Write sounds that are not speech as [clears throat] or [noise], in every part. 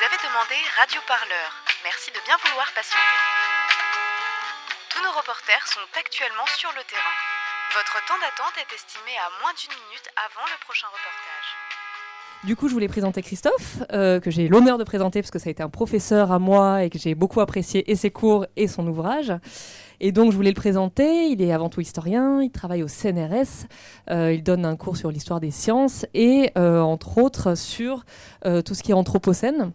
Vous avez demandé Radio Parleur. Merci de bien vouloir patienter. Tous nos reporters sont actuellement sur le terrain. Votre temps d'attente est estimé à moins d'une minute avant le prochain reportage. Du coup, je voulais présenter Christophe, euh, que j'ai l'honneur de présenter parce que ça a été un professeur à moi et que j'ai beaucoup apprécié et ses cours et son ouvrage. Et donc, je voulais le présenter. Il est avant tout historien, il travaille au CNRS, euh, il donne un cours sur l'histoire des sciences et, euh, entre autres, sur tout ce qui est anthropocène.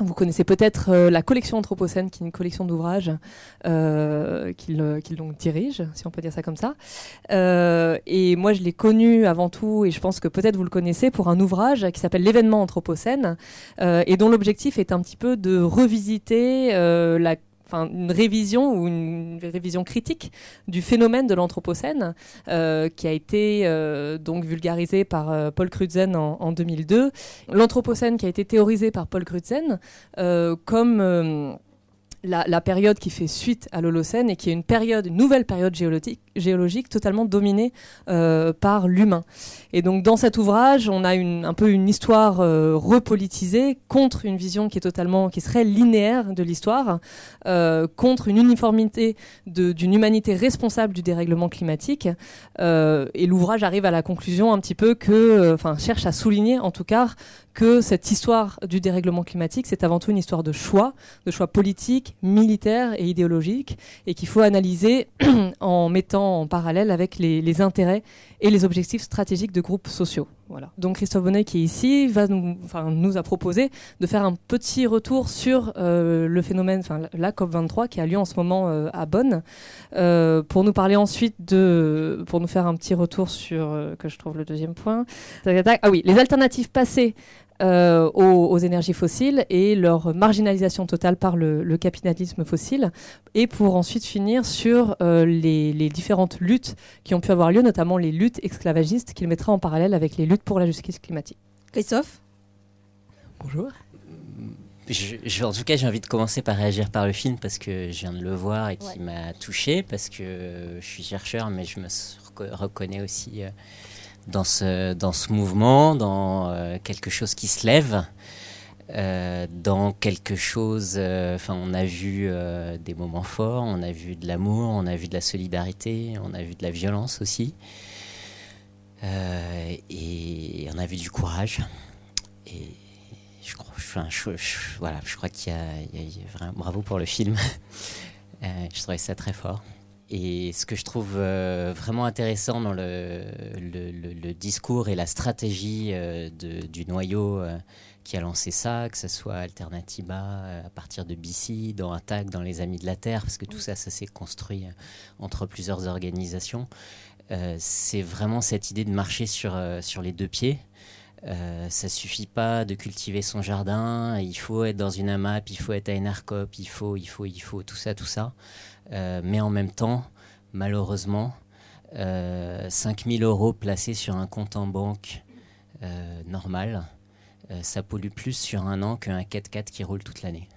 Vous connaissez peut-être euh, la collection Anthropocène, qui est une collection d'ouvrages euh, qu'il euh, dirige, si on peut dire ça comme ça. Euh, et moi, je l'ai connu avant tout, et je pense que peut-être vous le connaissez, pour un ouvrage qui s'appelle L'événement Anthropocène, euh, et dont l'objectif est un petit peu de revisiter la Une révision ou une révision critique du phénomène de l'anthropocène euh, qui a été euh, donc vulgarisé par euh, Paul Crutzen en, en 2002. L'anthropocène qui a été théorisé par Paul Crutzen comme la, la période qui fait suite à l'Holocène et qui est une période, une nouvelle période géologique, géologique totalement dominée euh, par l'humain. Et donc dans cet ouvrage, on a un peu une histoire euh, repolitisée contre une vision qui est totalement, qui serait linéaire de l'histoire, euh, contre une uniformité d'une humanité responsable du dérèglement climatique. Euh, et l'ouvrage arrive à la conclusion un petit peu que, enfin cherche à souligner en tout cas que cette histoire du dérèglement climatique, c'est avant tout une histoire de choix, de choix politiques, militaires et idéologiques, et qu'il faut analyser [clears throat] en mettant en parallèle avec les, intérêts et les objectifs stratégiques de groupes sociaux. Voilà. Donc Christophe Bonnet qui est ici va nous, a proposé de faire un petit retour sur euh, le phénomène, enfin la COP 23 qui a lieu en ce moment euh, à Bonn, euh, pour nous parler ensuite de, pour nous faire un petit retour sur que je trouve le deuxième point. Ah oui, les alternatives passées euh, aux, aux énergies fossiles et leur marginalisation totale par le, le capitalisme fossile, et pour ensuite finir sur euh, les, les différentes luttes qui ont pu avoir lieu, notamment les luttes esclavagistes qu'il mettra en parallèle avec les luttes pour la justice climatique. Christophe? Bonjour. Je- je- en tout cas, j'ai envie de commencer par réagir par le film parce que je viens de le voir et qui Ouais. m'a touché parce que je suis chercheur, mais je me reconnais aussi euh, dans ce, dans ce mouvement, dans euh, quelque chose qui se lève, euh, dans quelque chose. euh, Enfin, on a vu des moments forts, on a vu de l'amour, on a vu de la solidarité, on a vu de la violence aussi, et on a vu du courage. Et je crois, voilà, je crois qu'il y y a- vraiment, bravo pour le film. [laughs] Je trouvais ça très fort. Et ce que je trouve euh, vraiment intéressant dans le, discours et la stratégie euh, du noyau euh, qui a lancé ça, que ce soit Alternativa euh, à partir de BC, dans Attack, dans les Amis de la Terre, parce que tout ça, ça s'est construit entre plusieurs organisations. C'est vraiment cette idée de marcher sur, les deux pieds. Euh, ça suffit pas de cultiver son jardin, il faut être dans une AMAP, il faut être à Enarcop, il faut, il faut, il faut, tout ça, tout ça. Euh, mais en même temps, malheureusement, euh, 5000 euros placés sur un compte en banque euh, normal, euh, ça pollue plus sur un an qu'un 4x4 qui roule toute l'année.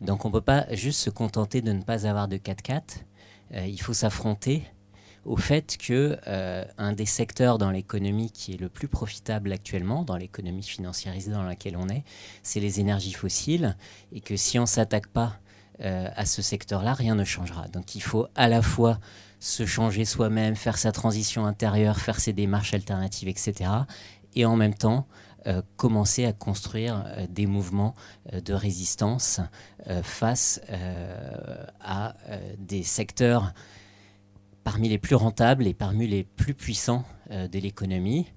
Donc on ne peut pas juste se contenter de ne pas avoir de 4x4, euh, il faut s'affronter au fait que euh, un des secteurs dans l'économie qui est le plus profitable actuellement, dans l'économie financiarisée dans laquelle on est, c'est les énergies fossiles, et que si on s'attaque pas euh, à ce secteur-là, rien ne changera. Donc il faut à la fois se changer soi-même, faire sa transition intérieure, faire ses démarches alternatives, etc., et en même temps euh, commencer à construire euh, des mouvements de résistance face à des secteurs parmi les plus rentables et parmi les plus puissants de l'économie,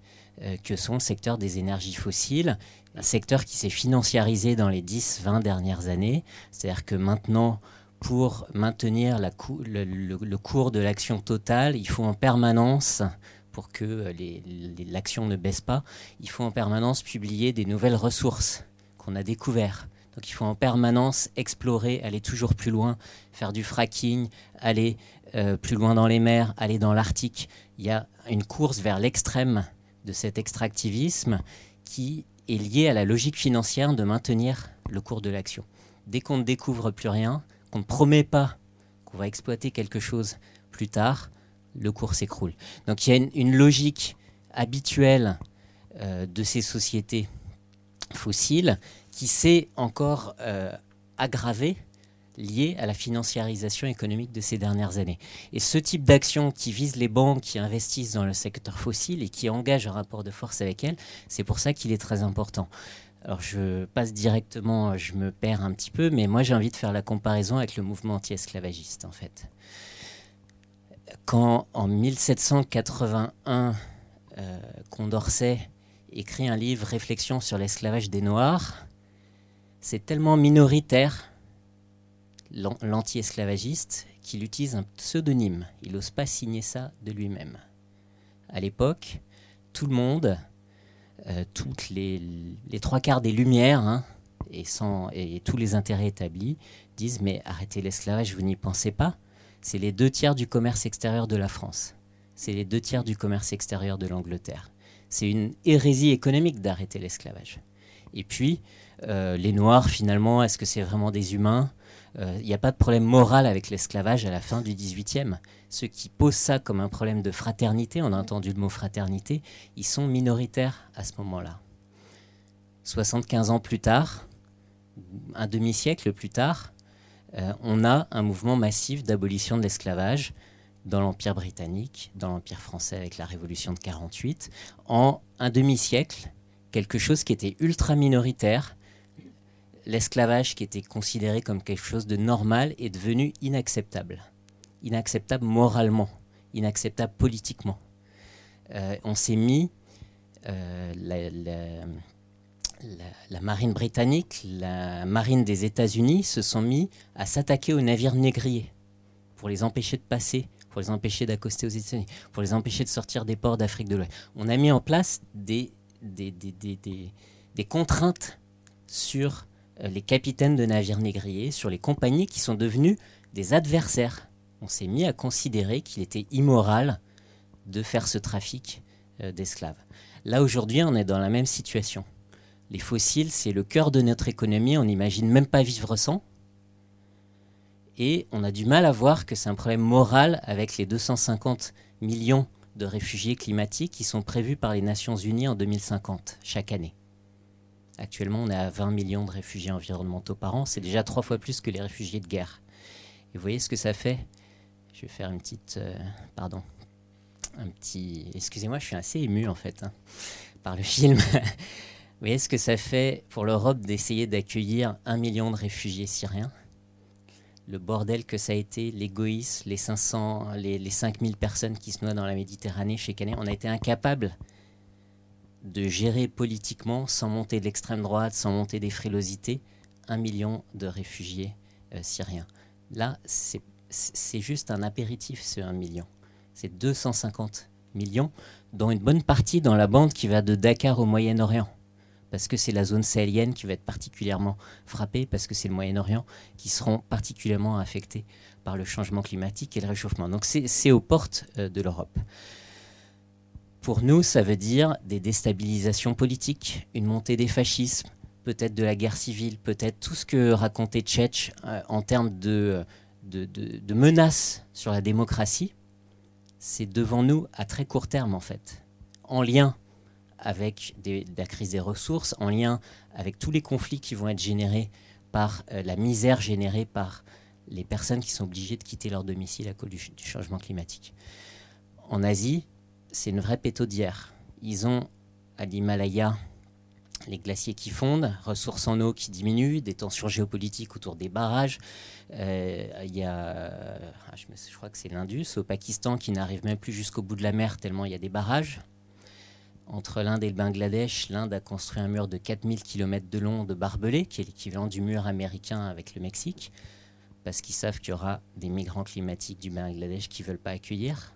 que sont le secteur des énergies fossiles, un secteur qui s'est financiarisé dans les 10-20 dernières années. C'est-à-dire que maintenant, pour maintenir le, cours de l'action totale, il faut en permanence, pour que euh, l'action ne baisse pas, il faut en permanence publier des nouvelles ressources qu'on a découvertes. Donc il faut en permanence explorer, aller toujours plus loin, faire du fracking, aller euh, plus loin dans les mers, aller dans l'Arctique. Il y a une course vers l'extrême de cet extractivisme qui est liée à la logique financière de maintenir le cours de l'action. Dès qu'on ne découvre plus rien, qu'on ne promet pas qu'on va exploiter quelque chose plus tard, le cours s'écroule. Donc il y a une, logique habituelle euh, de ces sociétés fossile qui s'est encore aggravé lié à la financiarisation économique de ces dernières années. Et ce type d'action qui vise les banques qui investissent dans le secteur fossile et qui engage un rapport de force avec elles, c'est pour ça qu'il est très important. Alors je passe directement, je me perds un petit peu, mais moi j'ai envie de faire la comparaison avec le mouvement anti-esclavagiste en fait. Quand en 1781, euh, Condorcet écrit un livre Réflexion sur l'esclavage des Noirs, c'est tellement minoritaire l'anti-esclavagiste qu'il utilise un pseudonyme. Il n'ose pas signer ça de lui-même. À l'époque, tout le monde, euh, toutes les, trois quarts des lumières hein, et, tous les intérêts établis disent mais arrêtez l'esclavage, vous n'y pensez pas. C'est les deux tiers du commerce extérieur de la France. C'est les deux tiers du commerce extérieur de l'Angleterre. C'est une hérésie économique d'arrêter l'esclavage. Et puis, euh, les Noirs, finalement, est-ce que c'est vraiment des humains? Il euh, n'y a pas de problème moral avec l'esclavage à la fin du XVIIIe. Ceux qui posent ça comme un problème de fraternité, on a entendu le mot fraternité, ils sont minoritaires à ce moment-là. 75 ans plus tard, un demi-siècle plus tard, euh, on a un mouvement massif d'abolition de l'esclavage dans l'Empire britannique, dans l'Empire français avec la Révolution de 48. En un demi-siècle, quelque chose qui était ultra minoritaire l'esclavage qui était considéré comme quelque chose de normal est devenu inacceptable. Inacceptable moralement, inacceptable politiquement. Euh, on s'est mis, euh, la, marine britannique, la marine des États-Unis se sont mis à s'attaquer aux navires négriers pour les empêcher de passer, pour les empêcher d'accoster aux États-Unis, pour les empêcher de sortir des ports d'Afrique de l'Ouest. On a mis en place des, contraintes sur les capitaines de navires négriers, sur les compagnies qui sont devenues des adversaires. On s'est mis à considérer qu'il était immoral de faire ce trafic euh, d'esclaves. Là, aujourd'hui, on est dans la même situation. Les fossiles, c'est le cœur de notre économie, on n'imagine même pas vivre sans. Et on a du mal à voir que c'est un problème moral avec les 250 millions de réfugiés climatiques qui sont prévus par les Nations Unies en 2050 chaque année. Actuellement, on est à 20 millions de réfugiés environnementaux par an. C'est déjà trois fois plus que les réfugiés de guerre. Et vous voyez ce que ça fait? Je vais faire une petite... Euh, pardon. Un petit... Excusez-moi, je suis assez ému en fait hein, par le [laughs] film. vous voyez ce que ça fait pour l'Europe d'essayer d'accueillir un million de réfugiés syriens? Le bordel que ça a été, l'égoïsme, les 500, les, les 5000 personnes qui se noient dans la Méditerranée chaque année. On a été incapable de gérer politiquement, sans monter de l'extrême droite, sans monter des frilosités, un million de réfugiés euh, syriens. Là, c'est juste un apéritif, ce 1 million. C'est 250 millions, dont une bonne partie dans la bande qui va de Dakar au Moyen-Orient. Parce que c'est la zone sahélienne qui va être particulièrement frappée, parce que c'est le Moyen-Orient qui seront particulièrement affectés par le changement climatique et le réchauffement. Donc c'est aux portes euh, de l'Europe. Pour nous, ça veut dire des déstabilisations politiques, une montée des fascismes, peut-être de la guerre civile, peut-être tout ce que racontait Tchetch euh, en termes de, de, menaces sur la démocratie. C'est devant nous à très court terme, en fait, en lien avec la crise des ressources, en lien avec tous les conflits qui vont être générés par euh, la misère générée par les personnes qui sont obligées de quitter leur domicile à cause du changement climatique. En Asie, c'est une vraie pétaudière. Ils ont à l'Himalaya les glaciers qui fondent, ressources en eau qui diminuent, des tensions géopolitiques autour des barrages. Euh, il y a, ah, je, crois que c'est l'Indus, au Pakistan, qui n'arrive même plus jusqu'au bout de la mer tellement il y a des barrages. Entre l'Inde et le Bangladesh, l'Inde a construit un mur de 4000 km de long de barbelés, qui est l'équivalent du mur américain avec le Mexique, parce qu'ils savent qu'il y aura des migrants climatiques du Bangladesh qui ne veulent pas accueillir.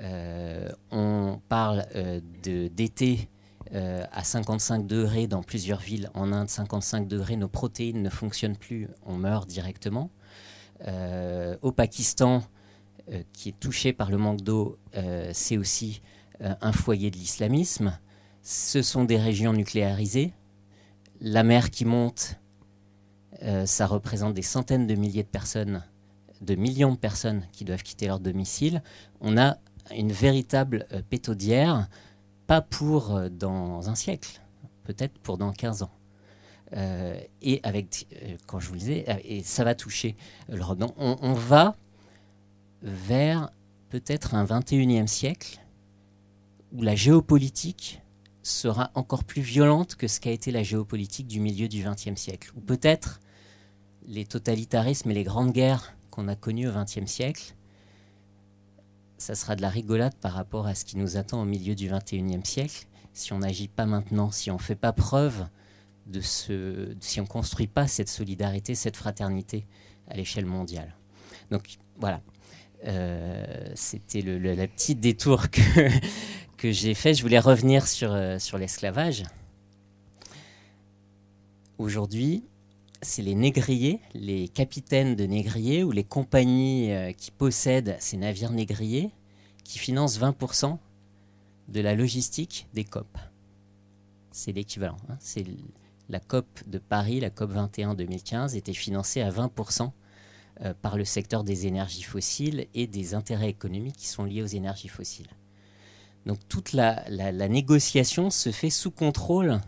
Euh, on parle euh, d'été euh, à 55 degrés dans plusieurs villes en Inde, 55 degrés, nos protéines ne fonctionnent plus, on meurt directement. au Pakistan, qui est touché par le manque d'eau, c'est aussi un foyer de l'islamisme. Ce sont des régions nucléarisées. La mer qui monte, ça représente des centaines de milliers de personnes, de millions de personnes qui doivent quitter leur domicile. On a une véritable euh, pétaudière, pas pour euh, dans un siècle, peut-être pour dans 15 ans. et avec, quand je vous le disais, et ça va toucher l'Europe. Donc on, on va vers peut-être un 21e siècle où la géopolitique sera encore plus violente que ce qu'a été la géopolitique du milieu du XXe siècle. Ou peut-être les totalitarismes et les grandes guerres qu'on a connues au XXe siècle, ça sera de la rigolade par rapport à ce qui nous attend au milieu du XXIe siècle si on n'agit pas maintenant, si on ne fait pas preuve de ce, si on ne construit pas cette solidarité, cette fraternité à l'échelle mondiale. Donc voilà, euh, c'était le, petite détour [laughs] que, que j'ai fait. Je voulais revenir sur, euh, sur l'esclavage. Aujourd'hui, c'est les négriers, les capitaines de négriers ou les compagnies euh, qui possèdent ces navires négriers qui financent 20% de la logistique des COP. C'est l'équivalent. Hein. C'est la COP de Paris, la COP 21 2015, était financée à 20% euh, par le secteur des énergies fossiles et des intérêts économiques qui sont liés aux énergies fossiles. Donc toute la, négociation se fait sous contrôle,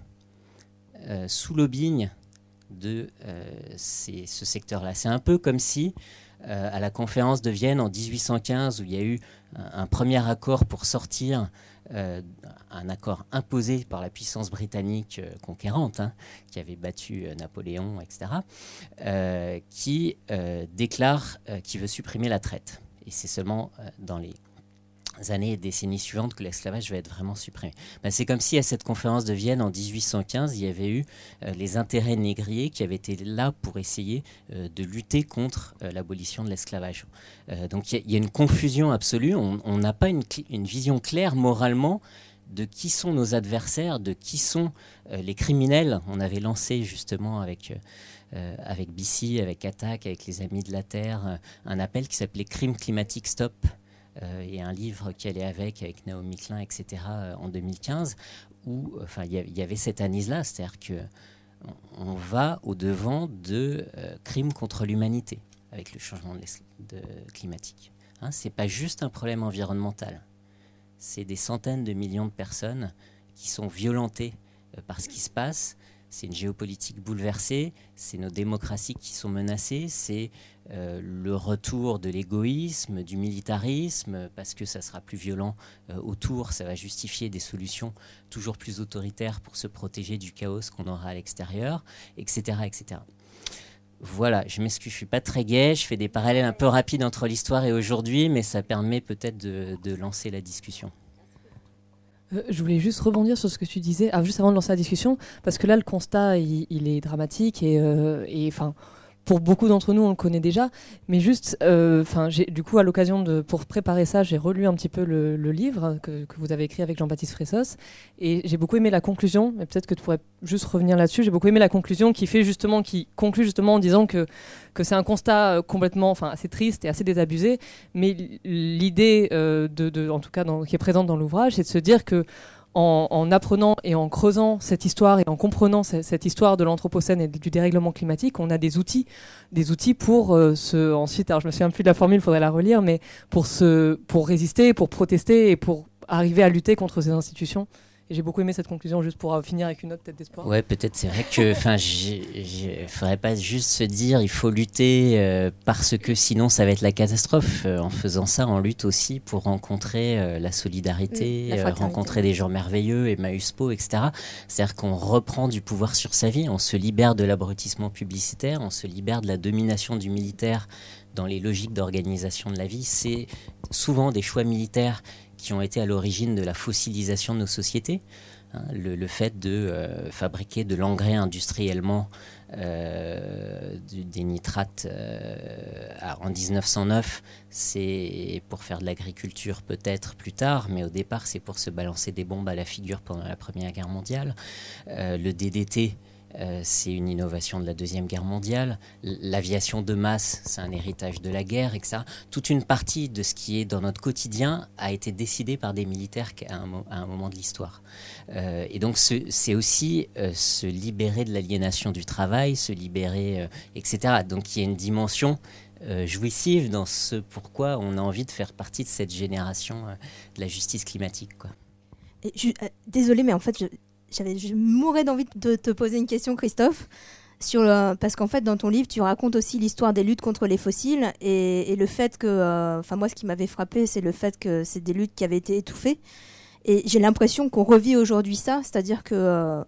euh, sous lobbying de euh, ce secteur-là. C'est un peu comme si, à la conférence de Vienne en 1815, où il y a eu un premier accord pour sortir euh, un accord imposé par la puissance britannique euh, conquérante, hein, qui avait battu euh, Napoléon, etc., qui déclare qu'il veut supprimer la traite. Et c'est seulement dans les années et décennies suivantes que l'esclavage va être vraiment supprimé. Ben, c'est comme si à cette conférence de Vienne en 1815, il y avait eu euh, les intérêts négriers qui avaient été là pour essayer euh, de lutter contre euh, l'abolition de l'esclavage. donc il y, a une confusion absolue, on n'a pas une, vision claire moralement de qui sont nos adversaires, de qui sont les criminels. On avait lancé justement avec... avec BC, avec Attaque, avec les Amis de la Terre, un appel qui s'appelait Crime climatique stop, euh, et un livre qui allait avec, avec Naomi Klein, etc., euh, en 2015, où enfin, il y, avait cette analyse-là, c'est-à-dire que on va au-devant de euh, crimes contre l'humanité avec le changement de, climatique. Hein, Ce n'est pas juste un problème environnemental, c'est des centaines de millions de personnes qui sont violentées par ce qui se passe, c'est une géopolitique bouleversée, c'est nos démocraties qui sont menacées, c'est euh, le retour de l'égoïsme, du militarisme, parce que ça sera plus violent euh, autour, ça va justifier des solutions toujours plus autoritaires pour se protéger du chaos qu'on aura à l'extérieur, etc., etc. Voilà, je m'excuse, je suis pas très gai, je fais des parallèles un peu rapides entre l'histoire et aujourd'hui, mais ça permet peut-être de lancer la discussion. Euh, je voulais juste rebondir sur ce que tu disais, ah, juste avant de lancer la discussion, parce que là, le constat, il, est dramatique et, euh, enfin pour beaucoup d'entre nous, on le connaît déjà, mais juste, euh, enfin, du coup, à l'occasion de, pour préparer ça, j'ai relu un petit peu le, livre que, vous avez écrit avec Jean-Baptiste Fressos, et j'ai beaucoup aimé la conclusion. Mais peut-être que tu pourrais juste revenir là-dessus. J'ai beaucoup aimé la conclusion qui fait justement, qui conclut justement en disant que que c'est un constat euh, complètement, enfin, assez triste et assez désabusé, mais l'idée, euh, de, en tout cas, qui est présente dans l'ouvrage, c'est de se dire que en, apprenant et en creusant cette histoire et en comprenant cette, histoire de l'anthropocène et du dérèglement climatique, on a des outils, des outils pour euh, se, ensuite, alors je me souviens plus de la formule, il faudrait la relire, mais pour se, pour résister, pour protester et pour arriver à lutter contre ces institutions et j'ai beaucoup aimé cette conclusion, juste pour euh, finir avec une note tête d'espoir. Ouais, peut-être c'est vrai que, [laughs] enfin, il faudrait pas juste se dire il faut lutter euh, parce que sinon ça va être la catastrophe. Euh, en faisant ça, on lutte aussi pour rencontrer la solidarité, rencontrer des gens merveilleux, Emmaüs Po, etc. C'est-à-dire qu'on reprend du pouvoir sur sa vie, on se libère de l'abrutissement publicitaire, on se libère de la domination du militaire dans les logiques d'organisation de la vie. C'est souvent des choix militaires qui ont été à l'origine de la fossilisation de nos sociétés. Hein, le, fait de euh, fabriquer de l'engrais industriellement, euh, des nitrates euh, en 1909, c'est pour faire de l'agriculture peut-être plus tard, mais au départ c'est pour se balancer des bombes à la figure pendant la Première Guerre mondiale. le DDT, euh, c'est une innovation de la Deuxième Guerre mondiale. L'aviation de masse, c'est un héritage de la guerre, et ça, toute une partie de ce qui est dans notre quotidien a été décidé par des militaires à un, moment de l'histoire. Euh, et donc, c'est aussi euh, se libérer de l'aliénation du travail, se libérer, etc. Donc, il y a une dimension jouissive dans ce pourquoi on a envie de faire partie de cette génération de la justice climatique. Quoi. Désolée, mais en fait, j'avais, je mourais d'envie de te poser une question, Christophe. Parce qu'en fait, dans ton livre, tu racontes aussi l'histoire des luttes contre les fossiles et, le fait que, enfin moi, ce qui m'avait frappé, c'est le fait que c'est des luttes qui avaient été étouffées. Et j'ai l'impression qu'on revit aujourd'hui ça, c'est-à-dire que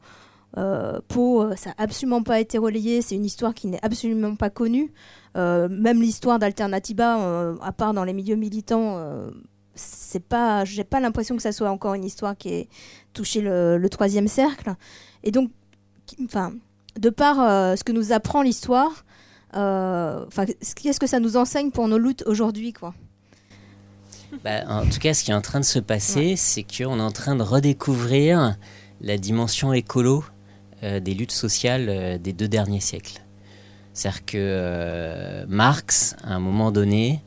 euh, Pau, ça n'a absolument pas été relayé, c'est une histoire qui n'est absolument pas connue. même l'histoire d'Alternativa, à part dans les milieux militants, c'est pas, j'ai pas l'impression que ça soit encore une histoire qui ait touché le, troisième cercle. Et donc, enfin, de par euh, ce que nous apprend l'histoire, euh, enfin, qu'est-ce que ça nous enseigne pour nos luttes aujourd'hui, quoi? Bah, En tout cas, ce qui est en train de se passer, c'est qu'on est en train de redécouvrir la dimension écolo euh, des luttes sociales des deux derniers siècles. C'est-à-dire que Marx, à un moment donné,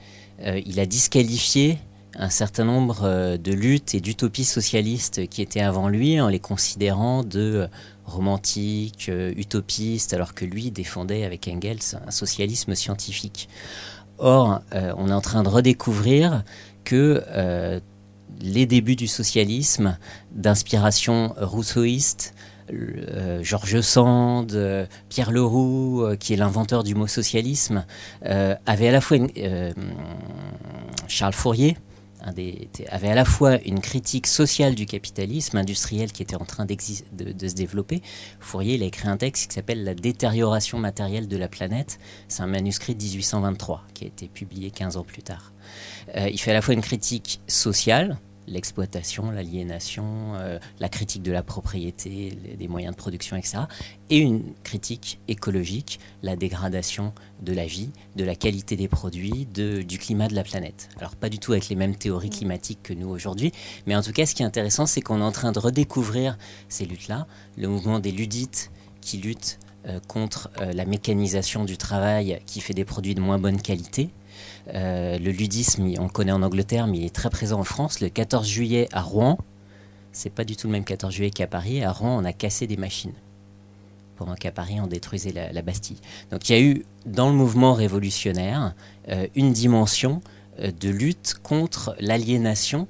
il a disqualifié un certain nombre euh, de luttes et d'utopies socialistes qui étaient avant lui en les considérant de euh, romantiques, euh, utopistes, alors que lui défendait avec Engels un socialisme scientifique. Or, on est en train de redécouvrir que les débuts du socialisme, d'inspiration rousseauiste, Georges Sand, Pierre Leroux, qui est l'inventeur du mot socialisme, avaient à la fois Charles Fourier, avait à la fois une critique sociale du capitalisme industriel qui était en train de, se développer. Fourier il a écrit un texte qui s'appelle La détérioration matérielle de la planète. C'est un manuscrit de 1823 qui a été publié 15 ans plus tard. Euh, il fait à la fois une critique sociale, l'exploitation, l'aliénation, euh, la critique de la propriété, des moyens de production, etc. Et une critique écologique, la dégradation de la vie, de la qualité des produits, de, du climat de la planète. Alors pas du tout avec les mêmes théories climatiques que nous aujourd'hui, mais en tout cas ce qui est intéressant, c'est qu'on est en train de redécouvrir ces luttes-là, le mouvement des ludites qui luttent euh, contre euh, la mécanisation du travail qui fait des produits de moins bonne qualité, euh, le ludisme, on le connaît en Angleterre, mais il est très présent en France. Le 14 juillet à Rouen, c'est pas du tout le même 14 juillet qu'à Paris. À Rouen, on a cassé des machines. Pendant qu'à Paris, on détruisait la, Bastille. Donc il y a eu, dans le mouvement révolutionnaire, euh, une dimension euh, de lutte contre l'aliénation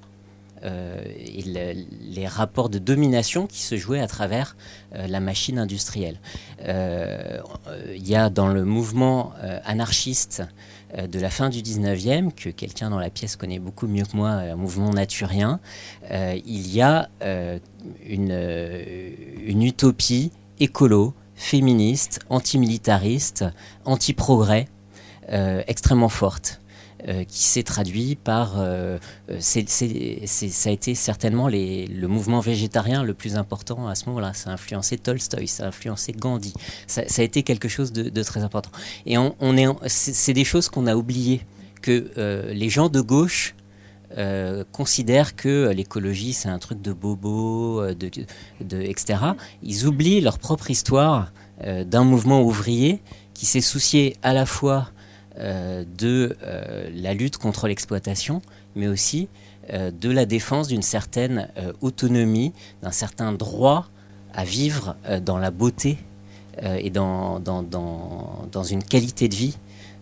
et les rapports de domination qui se jouaient à travers la machine industrielle. Il y a dans le mouvement anarchiste euh, de la fin du 19e, que quelqu'un dans la pièce connaît beaucoup mieux que moi, un mouvement naturien, euh, il y a euh, une, une utopie écolo, féministe, antimilitariste, anti-progrès, extrêmement forte. Euh, qui s'est traduit par. Euh, euh, ça a été certainement le mouvement végétarien le plus important à ce moment-là. Ça a influencé Tolstoï, ça a influencé Gandhi. Ça, a été quelque chose de, très important. Et on, est, c'est des choses qu'on a oubliées, que les gens de gauche. considèrent que l'écologie c'est un truc de bobo, de, etc. Ils oublient leur propre histoire d'un mouvement ouvrier qui s'est soucié à la fois de euh, la lutte contre l'exploitation, mais aussi euh, de la défense d'une certaine autonomie, d'un certain droit à vivre dans la beauté et dans, dans, dans, une qualité de vie.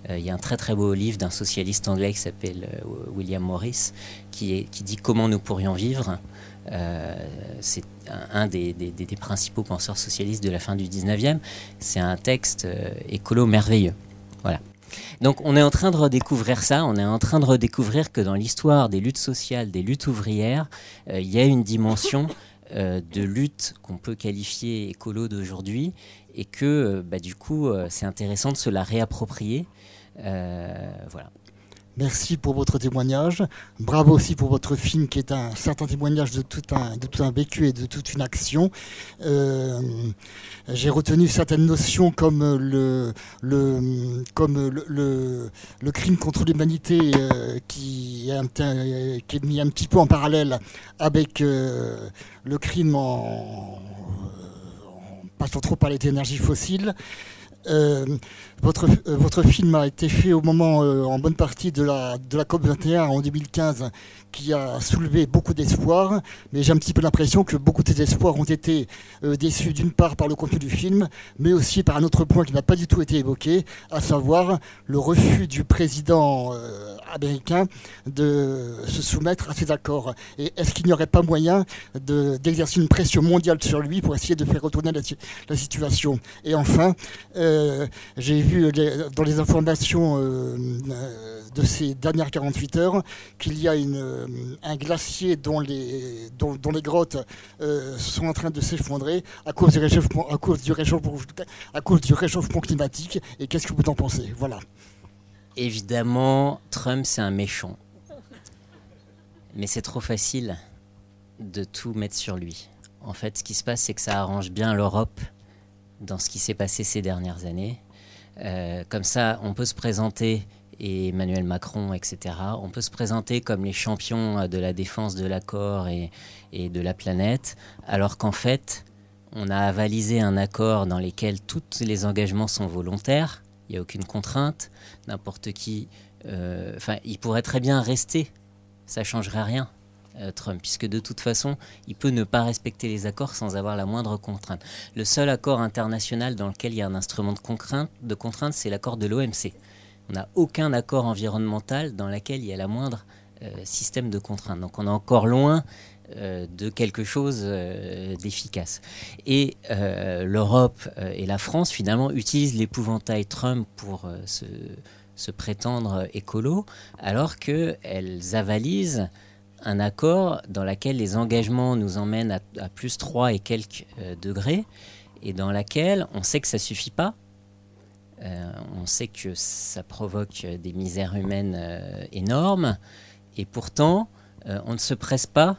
Il y a un très très beau livre d'un socialiste anglais qui s'appelle William Morris qui, qui dit comment nous pourrions vivre. c'est un, des, des, des, principaux penseurs socialistes de la fin du 19e. C'est un texte écolo merveilleux. Voilà. Donc on est en train de redécouvrir ça, on est en train de redécouvrir que dans l'histoire des luttes sociales, des luttes ouvrières, euh, il y a une dimension [laughs] euh, de lutte qu'on peut qualifier écolo d'aujourd'hui et que euh, bah, du coup c'est intéressant de se la réapproprier. voilà. Merci pour votre témoignage. Bravo aussi pour votre film qui est un certain témoignage de tout un, de tout un vécu et de toute une action. Euh, j'ai retenu certaines notions comme le, le, comme le, le, crime contre l'humanité euh, qui, est mis un petit peu en parallèle avec euh, le crime en passant trop par les énergies fossiles. Euh, votre, euh, votre film a été fait au moment, euh, en bonne partie de la, de la COP21 en 2015, qui a soulevé beaucoup d'espoir, mais j'ai un petit peu l'impression que beaucoup de ces espoirs ont été déçus d'une part par le contenu du film, mais aussi par un autre point qui n'a pas du tout été évoqué, à savoir le refus du président américains de se soumettre à ces accords. Et est-ce qu'il n'y aurait pas moyen d'exercer une pression mondiale sur lui pour essayer de faire retourner la, situation? Et enfin, euh, j'ai vu dans les informations euh, de ces dernières 48 heures qu'il y a un glacier dont les, grottes sont en train de s'effondrer à cause du réchauffement, à cause du réchauffement climatique. Et qu'est-ce que vous en pensez? Voilà évidemment, Trump, c'est un méchant. Mais c'est trop facile de tout mettre sur lui. En fait, ce qui se passe, c'est que ça arrange bien l'Europe dans ce qui s'est passé ces dernières années. Euh, comme ça, on peut se présenter, et Emmanuel Macron, etc., on peut se présenter comme les champions de la défense de l'accord et, et, de la planète, alors qu'en fait, on a avalisé un accord dans lequel tous les engagements sont volontaires, il n'y a aucune contrainte, n'importe qui. Euh, enfin, il pourrait très bien rester, ça changerait rien. Euh, Trump, puisque de toute façon, il peut ne pas respecter les accords sans avoir la moindre contrainte. Le seul accord international dans lequel il y a un instrument de contrainte, de contrainte c'est l'accord de l'OMC. On n'a aucun accord environnemental dans lequel il y a la moindre système de contrainte. Donc on est encore loin euh, de quelque chose euh, d'efficace. Et euh, l'Europe et la France, finalement, utilisent l'épouvantail Trump pour se, prétendre écolo, alors qu'elles avalisent un accord dans lequel les engagements nous emmènent à, plus 3 et quelques degrés, et dans lequel on sait que ça suffit pas. on sait que ça provoque des misères humaines énormes, et pourtant, on ne se presse pas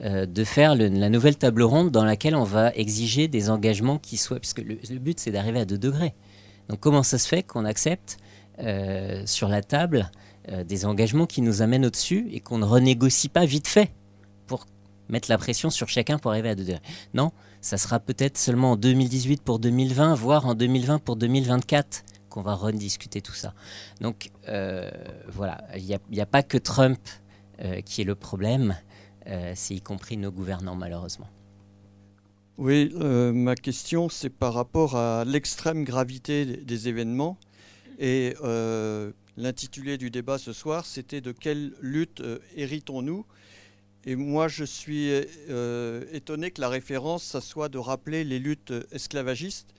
euh, de faire la nouvelle table ronde dans laquelle on va exiger des engagements qui soient... Puisque le, but, c'est d'arriver à 2 degrés. Donc comment ça se fait qu'on accepte euh, sur la table euh, des engagements qui nous amènent au-dessus et qu'on ne renégocie pas vite fait pour mettre la pression sur chacun pour arriver à 2 degrés? Non, ça sera peut-être seulement en 2018 pour 2020, voire en 2020 pour 2024 qu'on va rediscuter tout ça. Donc voilà, il n'y a, pas que Trump qui est le problème. Euh, c'est y compris nos gouvernants malheureusement. Oui, euh, ma question c'est par rapport à l'extrême gravité des événements et euh, l'intitulé du débat ce soir c'était de quelle lutte héritons-nous? Et moi, je suis étonné que la référence, ça soit de rappeler les luttes esclavagistes,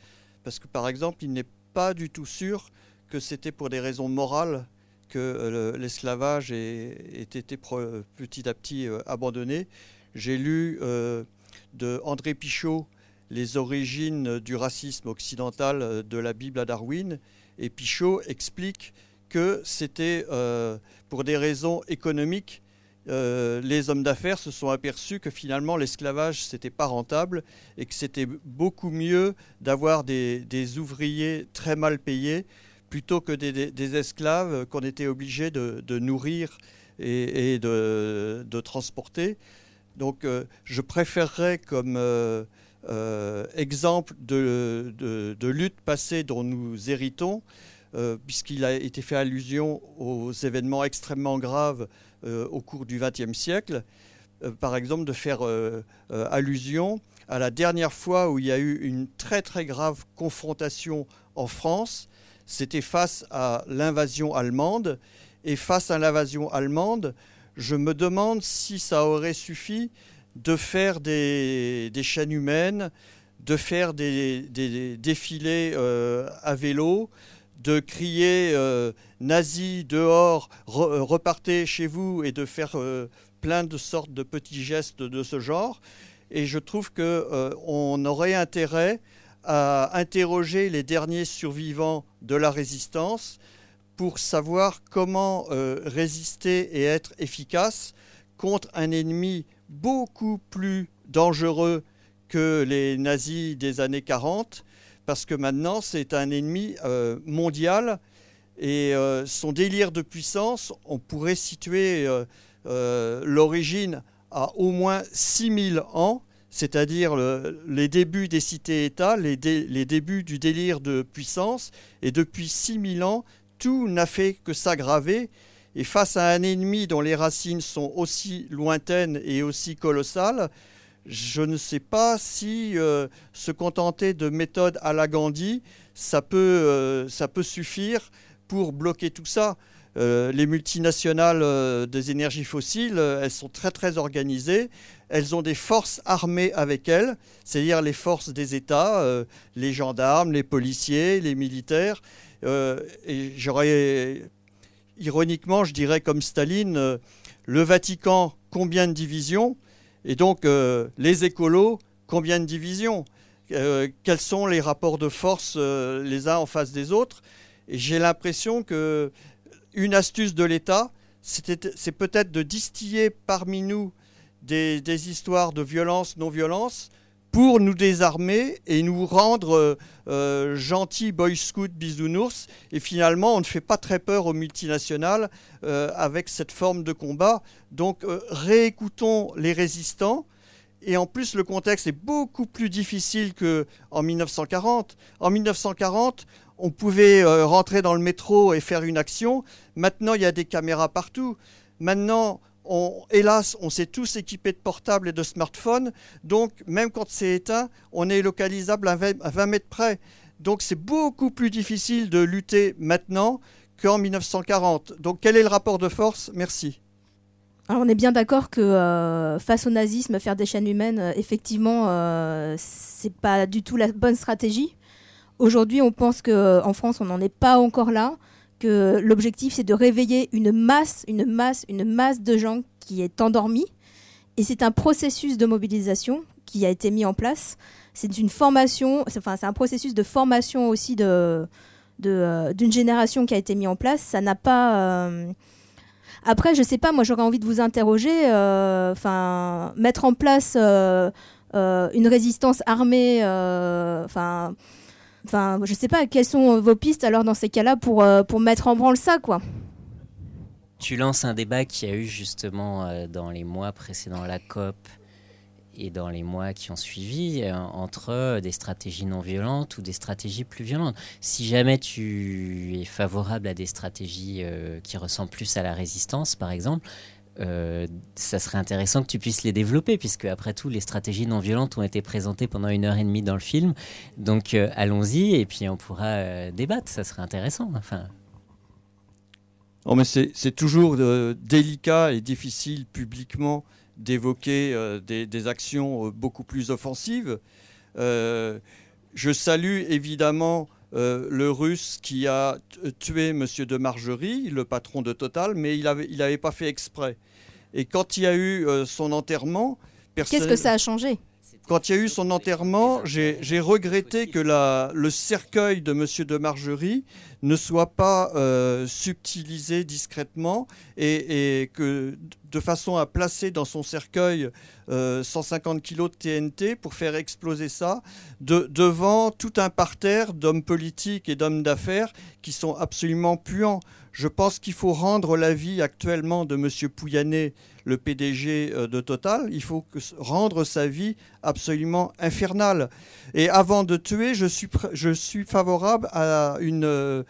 parce que par exemple, il n'est pas du tout sûr que c'était pour des raisons morales que euh, l'esclavage ait, été petit à petit euh, abandonné. J'ai lu euh, de André Pichot les origines du racisme occidental de la Bible à Darwin, et Pichot explique que c'était pour des raisons économiques les hommes d'affaires se sont aperçus que finalement l'esclavage c'était pas rentable et que c'était beaucoup mieux d'avoir des, ouvriers très mal payés plutôt que des, esclaves qu'on était obligé de, nourrir et, de, transporter. Donc euh, je préférerais comme euh, euh, exemple de, lutte passée dont nous héritons, puisqu'il a été fait allusion aux événements extrêmement graves au cours du XXe siècle, par exemple de faire allusion à la dernière fois où il y a eu une très très grave confrontation en France c'était face à l'invasion allemande. Et face à l'invasion allemande, je me demande si ça aurait suffi de faire des, chaînes humaines, de faire des, défilés euh, à vélo, de crier euh, nazis dehors, repartez chez vous et de faire euh, plein de sortes de petits gestes de ce genre. Et je trouve qu'on aurait intérêt à interroger les derniers survivants de la résistance pour savoir comment euh, résister et être efficace contre un ennemi beaucoup plus dangereux que les nazis des années 40, parce que maintenant c'est un ennemi euh, mondial et euh, son délire de puissance, on pourrait situer l'origine à au moins 6000 ans c'est-à-dire les débuts des cités-États, les, débuts du délire de puissance. Et depuis 6000 ans, tout n'a fait que s'aggraver. Et face à un ennemi dont les racines sont aussi lointaines et aussi colossales, je ne sais pas si euh, se contenter de méthodes à la Gandhi, ça peut, euh, ça peut suffire pour bloquer tout ça. les multinationales des énergies fossiles, elles sont très très organisées. Elles ont des forces armées avec elles, c'est-à-dire les forces des États, les gendarmes, les policiers, les militaires. et j'aurais, ironiquement, je dirais comme Staline, le Vatican, combien de divisions? Et donc, les écolos, combien de divisions? Euh, quels sont les rapports de force euh, les uns en face des autres? J'ai l'impression que une astuce de l'État, c'est peut-être de distiller parmi nous des, histoires de violence, non-violence, pour nous désarmer et nous rendre euh, gentils boy scouts bisounours. Et finalement, on ne fait pas très peur aux multinationales avec cette forme de combat. Donc, réécoutons les résistants et en plus, le contexte est beaucoup plus difficile qu'en 1940. En 1940, on pouvait euh, rentrer dans le métro et faire une action. Maintenant, il y a des caméras partout. Maintenant, hélas, on s'est tous équipés de portables et de smartphones. Donc, même quand c'est éteint, on est localisable à 20 mètres près. Donc, c'est beaucoup plus difficile de lutter maintenant qu'en 1940. Donc, quel est le rapport de force? Merci. Alors on est bien d'accord que euh, face au nazisme, faire des chaînes humaines, euh, effectivement, euh, c'est pas du tout la bonne stratégie. Aujourd'hui, on pense qu'en France, on n'en est pas encore là, l'objectif c'est de réveiller une masse, une masse, une masse de gens qui est endormie. Et c'est un processus de mobilisation qui a été mis en place. C'est une formation, enfin c'est un processus de formation aussi de d'une génération qui a été mis en place. Ça n'a pas après, je sais pas, moi j'aurais envie de vous interroger, euh, enfin, mettre en place euh, euh, une résistance armée, enfin, enfin, je sais pas, quelles sont vos pistes alors dans ces cas-là pour, pour mettre en branle ça, quoi Tu lances un débat qui a eu justement dans les mois précédant la COP et dans les mois qui ont suivi euh, entre des stratégies non violentes ou des stratégies plus violentes. Si jamais tu es favorable à des stratégies euh, qui ressemblent plus à la résistance, par exemple, euh, ça serait intéressant que tu puisses les développer, puisque après tout, les stratégies non violentes ont été présentées pendant une heure et demie dans le film. Donc allons-y et puis on pourra débattre, ça serait intéressant. Enfin. Oh, mais c'est toujours délicat et difficile publiquement d'évoquer euh, des, actions euh, beaucoup plus offensive. Euh, je salue évidemment le russe qui a tué M. de Margerie, le patron de Total, mais il n'avait il pas fait exprès. Et quand il y a eu son enterrement... Qu'est-ce que ça a changé? Quand il y a eu son enterrement, j'ai regretté que le cercueil de M. de Margerie ne soit pas euh, subtilisé discrètement et, que de façon à placer dans son cercueil 150 euh, kg de TNT pour faire exploser ça devant tout un parterre d'hommes politiques et d'hommes d'affaires qui sont absolument puants. Je pense qu'il faut rendre la vie actuellement de M. Pouyanné le PDG euh, de Total, il faut rendre sa vie absolument infernale. Et avant de tuer, je suis, je suis favorable à une euh,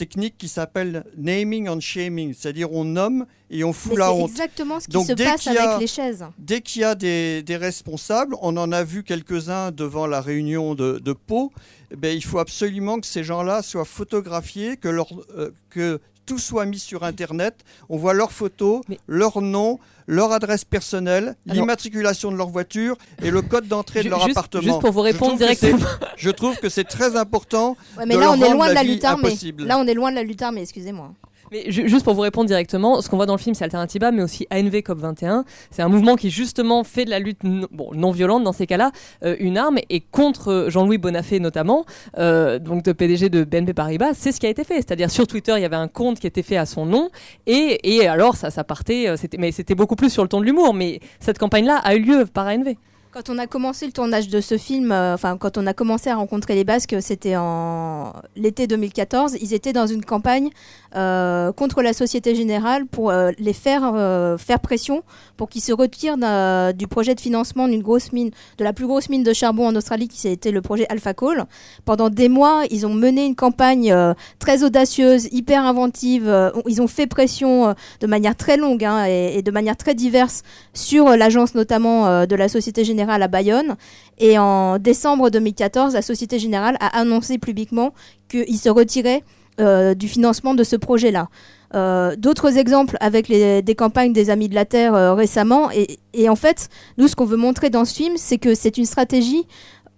technique qui s'appelle naming and shaming, c'est-à-dire on nomme et on fout la honte. C'est exactement ce qui se passe avec les chaises. Dès qu'il y a des, responsables, on en a vu quelques-uns devant la réunion de, de Pau, eh ben, il faut absolument que ces gens-là soient photographiés, que, leur, euh, que tout soit mis sur Internet. On voit leurs photos, leur nom, leur adresse personnelle, l'immatriculation de leur voiture et le code d'entrée de leur appartement. Juste pour vous répondre directement. Je trouve que c'est très important. mais là, on est loin de la lutte armée. Là, on est loin de la lutte armée, excusez-moi. Mais juste pour vous répondre directement, ce qu'on voit dans le film, c'est Alternativa, mais aussi ANV COP21. C'est un mouvement qui justement fait de la lutte non, violente dans ces cas-là euh, une arme et contre euh, Jean-Louis Bonafé notamment, euh, donc de PDG de BNP Paribas, c'est ce qui a été fait. C'est-à-dire sur Twitter, il y avait un compte qui était fait à son nom et, et alors ça, ça partait, c'était, mais c'était beaucoup plus sur le ton de l'humour. Mais cette campagne-là a eu lieu par ANV. Quand on a commencé le tournage de ce film, euh, enfin quand on a commencé à rencontrer les Basques, c'était en l'été 2014. Ils étaient dans une campagne euh, contre la Société Générale pour euh, les faire faire pression pour qu'ils se retirent du projet de financement d'une grosse mine, de la plus grosse mine de charbon en Australie, qui été le projet Alpha Coal. Pendant des mois, ils ont mené une campagne très audacieuse, hyper inventive. ils ont fait pression de manière très longue hein, et, de manière très diverse sur l'agence notamment de la Société Générale à Bayonne. Et en décembre 2014, la Société Générale a annoncé publiquement qu'il se retirait du financement de ce projet-là. D'autres exemples avec des campagnes des Amis de la Terre récemment. et, en fait, nous, ce qu'on veut montrer dans ce film, c'est que c'est une stratégie.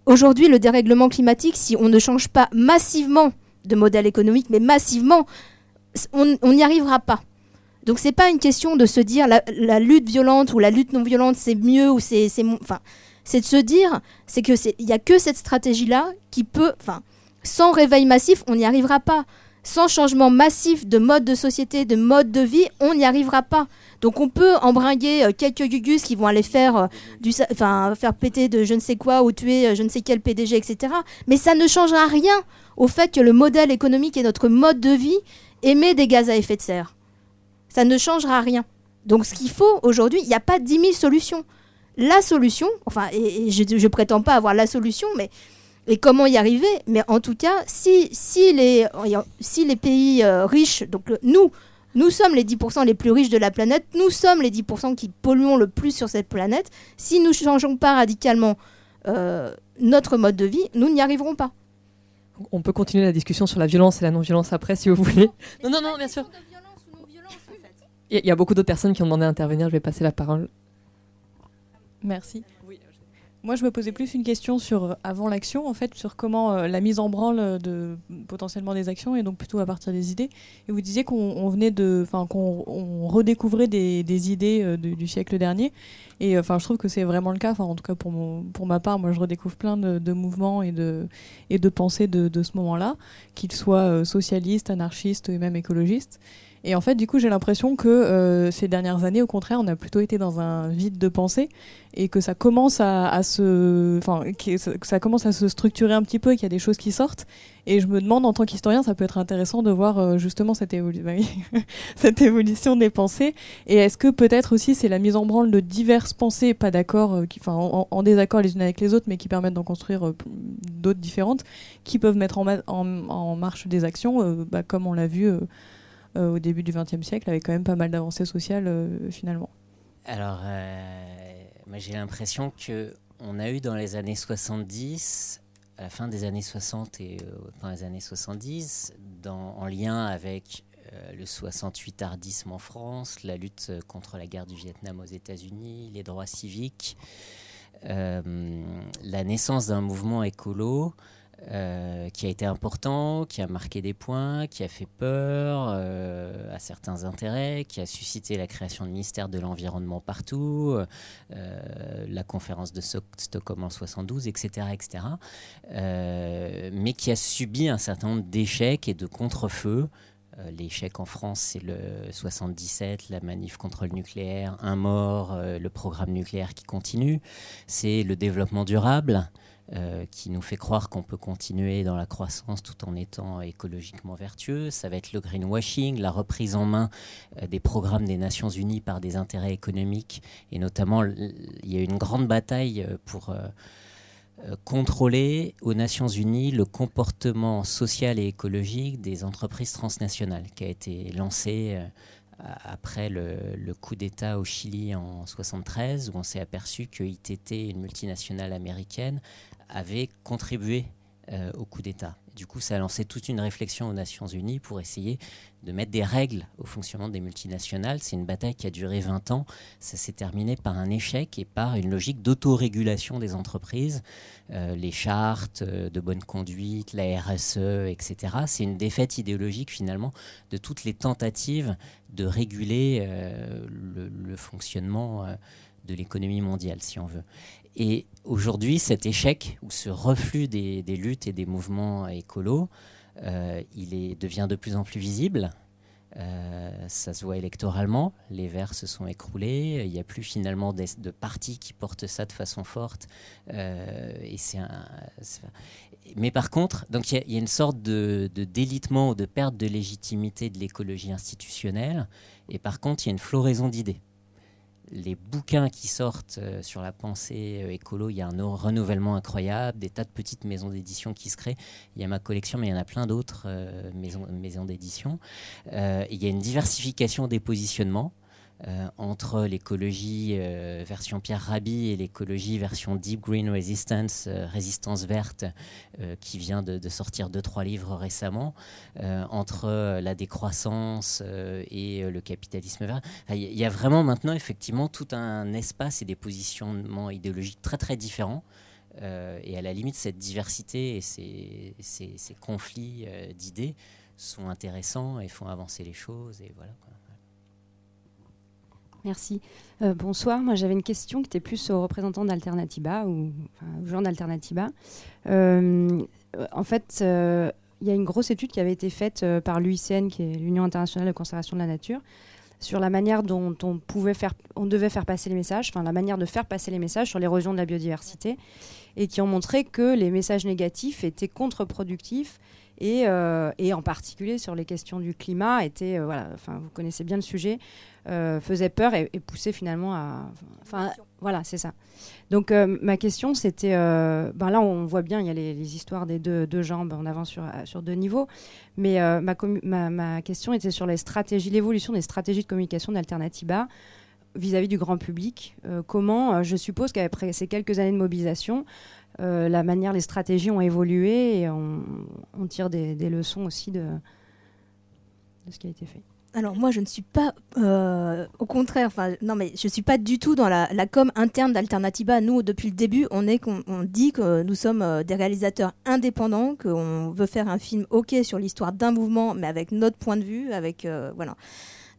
Aujourd'hui, le dérèglement climatique, si on ne change pas massivement de modèle économique, mais massivement, on n'y arrivera pas. Donc c'est pas une question de se dire la, lutte violente ou la lutte non violente c'est mieux ou c'est enfin c'est de se dire c'est que il y a que cette stratégie là qui peut enfin sans réveil massif on n'y arrivera pas. Sans changement massif de mode de société de mode de vie on n'y arrivera pas. Donc on peut embringuer euh, quelques gugus qui vont aller faire euh, du enfin faire péter de je ne sais quoi ou tuer euh, je ne sais quel PDG etc mais ça ne changera rien au fait que le modèle économique et notre mode de vie émet des gaz à effet de serre ça ne changera rien. Donc ce qu'il faut aujourd'hui, il n'y a pas 10 000 solutions. La solution, enfin, et, je ne prétends pas avoir la solution, mais et comment y arriver Mais en tout cas, si, si, les, si les pays euh, riches, donc nous, nous sommes les 10% les plus riches de la planète, nous sommes les 10% qui polluons le plus sur cette planète, si nous ne changeons pas radicalement euh, notre mode de vie, nous n'y arriverons pas. On peut continuer la discussion sur la violence et la non-violence après, si vous voulez. Non, non, non, bien sûr. Il y, a beaucoup d'autres personnes qui ont demandé à intervenir. Je vais passer la parole. Merci. Moi, je me posais plus une question sur euh, avant l'action, en fait, sur comment euh, la mise en branle de potentiellement des actions et donc plutôt à partir des idées. Et vous disiez qu'on venait de, enfin, qu'on redécouvrait des, idées euh, du siècle dernier. Et enfin, je trouve que c'est vraiment le cas. Enfin, en tout cas pour pour ma part, moi, je redécouvre plein de, mouvements et de et de pensées de ce moment-là, qu'ils soient socialistes, anarchistes et même écologistes. Et en fait, du coup, j'ai l'impression que euh, ces dernières années, au contraire, on a plutôt été dans un vide de pensée et que ça commence à, se, enfin, que ça commence à se structurer un petit peu et qu'il y a des choses qui sortent. Et je me demande, en tant qu'historien, ça peut être intéressant de voir euh, justement cette, bah [laughs] cette évolution des pensées. Et est-ce que peut-être aussi c'est la mise en branle de diverses pensées, pas d'accord, euh, en, désaccord les unes avec les autres, mais qui permettent d'en construire d'autres différentes, qui peuvent mettre en, marche des actions, bah, comme on l'a vu au début du XXe siècle, avec quand même pas mal d'avancées sociales euh, finalement. Alors, euh, j'ai l'impression que on a eu dans les années 70, à la fin des années 60 et dans les années 70, dans, en lien avec le 68 ardisme en France, la lutte contre la guerre du Vietnam aux États-Unis, les droits civiques, la naissance d'un mouvement écolo euh, qui a été important, qui a marqué des points, qui a fait peur euh, à certains intérêts, qui a suscité la création de ministère de l'environnement partout, euh, la conférence de Stockholm en 72, etc., etc. mais qui a subi un certain nombre d'échecs et de contre-feux. L'échec en France, c'est le 77, la manif contre le nucléaire, un mort, le programme nucléaire qui continue. C'est le développement durable, euh, qui nous fait croire qu'on peut continuer dans la croissance tout en étant écologiquement vertueux. Ça va être le greenwashing, la reprise en main euh, des programmes des Nations Unies par des intérêts économiques. Et notamment, il y a une grande bataille euh, pour contrôler aux Nations Unies le comportement social et écologique des entreprises transnationales qui a été lancée après le, le coup d'État au Chili en 73, où on s'est aperçu que ITT, une multinationale américaine, avait contribué euh, au coup d'État. Du coup, ça a lancé toute une réflexion aux Nations Unies pour essayer de mettre des règles au fonctionnement des multinationales. C'est une bataille qui a duré 20 ans. Ça s'est terminé par un échec et par une logique d'autorégulation des entreprises. Euh, les chartes euh, de bonne conduite, la RSE, etc. C'est une défaite idéologique finalement de toutes les tentatives de réguler le, le, fonctionnement de l'économie mondiale, si on veut. Et aujourd'hui, cet échec ou ce reflux des, luttes et des mouvements écolos, euh, il devient de plus en plus visible. Euh, ça se voit électoralement, les Verts se sont écroulés, il n'y a plus finalement de partis qui portent ça de façon forte. Euh, Mais par contre, il y, a une sorte de délitement ou de perte de légitimité de l'écologie institutionnelle, et par contre il y a une floraison d'idées les bouquins qui sortent euh, sur la pensée euh, écolo, il y a un renouvellement incroyable, des tas de petites maisons d'édition qui se créent. Il y a ma collection, mais il y en a plein d'autres euh, maisons, maisons d'édition. il y a une diversification des positionnements. Euh, entre l'écologie euh, version Pierre Rabhi et l'écologie version Deep Green Resistance, euh, résistance verte, qui vient de, sortir deux trois livres récemment, entre la décroissance et le capitalisme vert. Il y a vraiment maintenant effectivement tout un espace et des positionnements idéologiques très très différents. et à la limite, cette diversité et ces, ces conflits d'idées sont intéressants et font avancer les choses. Et voilà. Merci. Euh, bonsoir. Moi, j'avais une question qui était plus aux représentants d'Alternativa ou aux gens d'Alternativa. Euh, en fait, euh, il y a une grosse étude qui avait été faite par l'UICN, qui est l'Union internationale de conservation de la nature, sur la manière dont on pouvait faire, on devait faire passer les messages, enfin la manière de faire passer les messages sur l'érosion de la biodiversité, et qui ont montré que les messages négatifs étaient contre-productifs euh, et, en particulier sur les questions du climat, était, euh, voilà, enfin, vous connaissez bien le sujet, euh, faisait peur et, poussait finalement à. Enfin, voilà, c'est ça. Donc ma question, c'était, ben là, on voit bien, il y a les, histoires des deux, deux, jambes, on avance sur, sur deux niveaux, mais ma, ma, ma, question était sur les stratégies, l'évolution des stratégies de communication d'Alternativa vis-à-vis du grand public. comment, je suppose qu'après ces quelques années de mobilisation, euh, la manière, les stratégies ont évolué et on, tire des, leçons aussi de, ce qui a été fait. Alors moi, je ne suis pas, euh, au contraire, enfin non mais je suis pas du tout dans la, com interne d'Alternativa. Nous, depuis le début, on est, on, dit que nous sommes euh, des réalisateurs indépendants, qu'on veut faire un film ok sur l'histoire d'un mouvement, mais avec notre point de vue, avec voilà.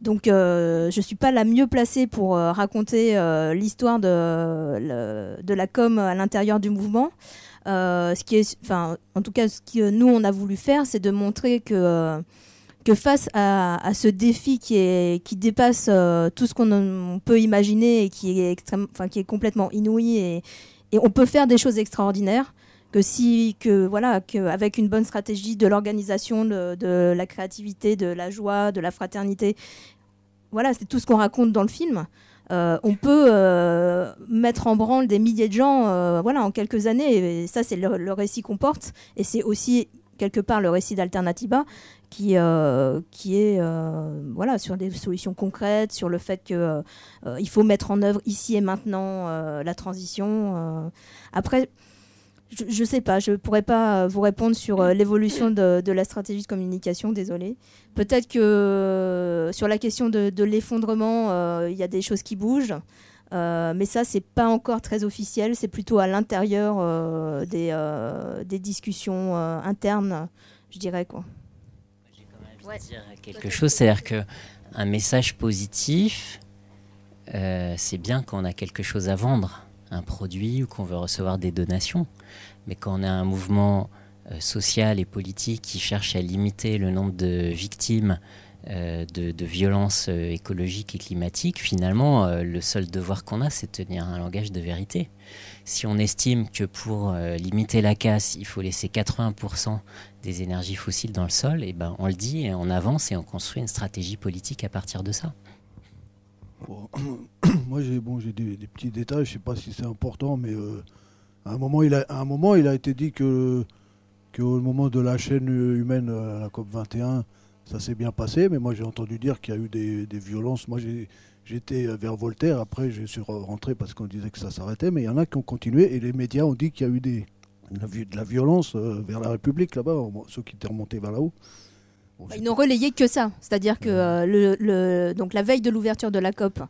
Donc euh, je ne suis pas la mieux placée pour euh, raconter euh, l'histoire de, la com à l'intérieur du mouvement. en tout cas, ce que nous on a voulu faire, c'est de montrer que face à, ce défi qui, dépasse tout ce qu'on peut imaginer et qui est, extrême, qui est complètement inouï et, on peut faire des choses extraordinaires, que si, que voilà, qu'avec une bonne stratégie de l'organisation, de, la créativité, de la joie, de la fraternité voilà, c'est tout ce qu'on raconte dans le film. Euh, on peut euh, mettre en branle des milliers de gens euh, voilà, en quelques années. Et ça, c'est le, récit qu'on porte. Et c'est aussi, quelque part, le récit d'Alternativa qui, qui est voilà, sur des solutions concrètes, sur le fait qu'il faut mettre en œuvre ici et maintenant la transition. après, je ne sais pas, je ne pourrais pas vous répondre sur euh, l'évolution de, la stratégie de communication, désolé. Peut-être que euh, sur la question de, l'effondrement, euh, il y a des choses qui bougent. mais ça, c'est pas encore très officiel. C'est plutôt à l'intérieur des, des, discussions internes, je dirais quoi. J'ai quand même dire quelque chose, c'est-à-dire que un message positif, c'est bien quand on a quelque chose à vendre un produit ou qu'on veut recevoir des donations. Mais quand on a un mouvement euh, social et politique qui cherche à limiter le nombre de victimes euh, de, violences euh, écologiques et climatiques, finalement, le seul devoir qu'on a, c'est de tenir un langage de vérité. Si on estime que pour limiter la casse, il faut laisser 80% des énergies fossiles dans le sol, et eh ben on le dit, et on avance et on construit une stratégie politique à partir de ça. [coughs] moi, j'ai bon, des, des, petits détails, je ne sais pas si c'est important, mais à, un moment, il a, un moment, il a été dit que qu'au moment de la chaîne humaine à la COP 21, ça s'est bien passé, mais moi j'ai entendu dire qu'il y a eu des, violences. Moi j'étais vers Voltaire, après je suis rentré parce qu'on disait que ça s'arrêtait, mais il y en a qui ont continué. Et les médias ont dit qu'il y a eu des, de la violence euh, vers la République là-bas, ceux qui étaient remontés vers là-haut. Bah, ils n'ont relayé que ça, c'est-à-dire que euh, le, donc la veille de l'ouverture de la COP,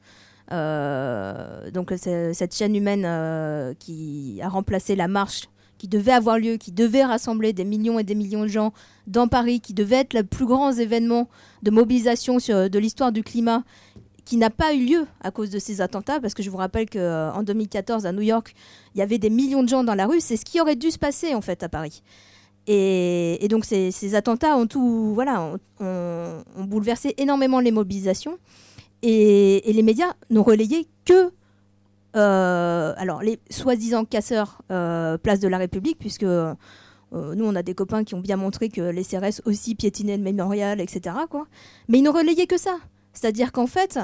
euh, donc cette chaîne humaine euh, qui a remplacé la marche qui devait avoir lieu, qui devait rassembler des millions et des millions de gens dans Paris, qui devait être le plus grand événement de mobilisation de l'histoire du climat, qui n'a pas eu lieu à cause de ces attentats, parce que je vous rappelle qu'en 2014 à New York, il y avait des millions de gens dans la rue, c'est ce qui aurait dû se passer en fait à Paris. Et, donc ces, attentats ont tout, voilà, ont, bouleversé énormément les mobilisations. Et, les médias n'ont relayé que euh, alors les soi-disant casseurs euh, place de la République, puisque euh, nous on a des copains qui ont bien montré que les CRS aussi piétinaient le mémorial, etc. Mais ils n'ont relayé que ça. C'est-à-dire qu'en fait,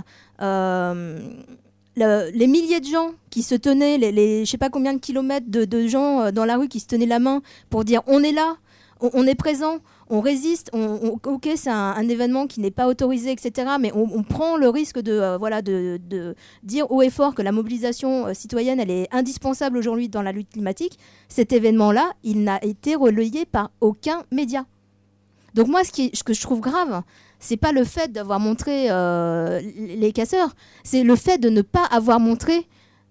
les milliers de gens qui se tenaient, les, les je sais pas combien de kilomètres de, gens euh, dans la rue qui se tenaient la main pour dire on est là, on, est présent, on résiste, on, ok, c'est un, événement qui n'est pas autorisé, etc. Mais on, prend le risque de, euh, voilà, de, dire haut et fort que la mobilisation euh, citoyenne, elle est indispensable aujourd'hui dans la lutte climatique. Cet événement-là, il n'a été relayé par aucun média. Donc moi, ce, que je trouve grave, c'est pas le fait d'avoir montré euh, les casseurs, c'est le fait de ne pas avoir montré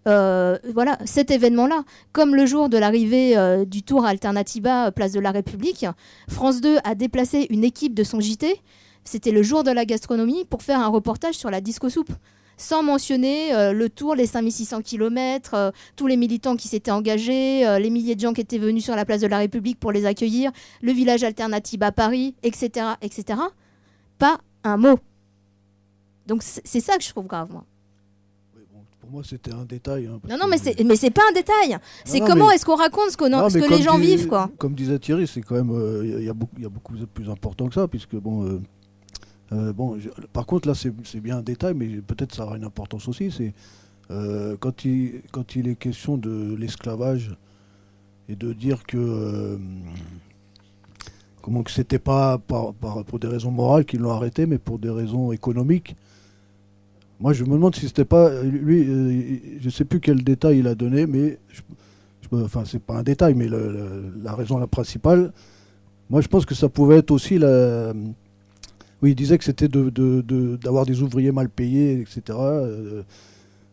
euh, voilà, cet événement-là. Comme le jour de l'arrivée euh, du tour Alternativa euh, Place de la République, France 2 a déplacé une équipe de son JT, c'était le jour de la gastronomie, pour faire un reportage sur la disco soupe. Sans mentionner le tour, les 5600 km, tous les militants qui s'étaient engagés, les milliers de gens qui étaient venus sur la place de la République pour les accueillir, le village alternative à Paris, etc. etc. Pas un mot. Donc c'est ça que je trouve grave, moi moi, c'était un détail. Hein, non, non, mais c'est, mais c'est pas un détail. C'est comment est-ce qu'on raconte ce, qu'on ce que les gens vivent, quoi. Comme disait Thierry, c'est quand même, il euh, y, a beaucoup, y a beaucoup plus important que ça, puisque bon, euh, euh, bon, par contre là, c'est, bien un détail, mais peut-être ça aura une importance aussi. C'est quand il, quand il est question de l'esclavage et de dire que comment que c'était pas par, pour des raisons morales qu'ils l'ont arrêté, mais pour des raisons économiques. Moi, je me demande si c'était pas lui. Euh, je sais plus quel détail il a donné, mais je, enfin, c'est pas un détail, mais la raison la principale. Moi, je pense que ça pouvait être aussi la. Oui, il disait que c'était d'avoir de, des ouvriers mal payés, etc. Euh,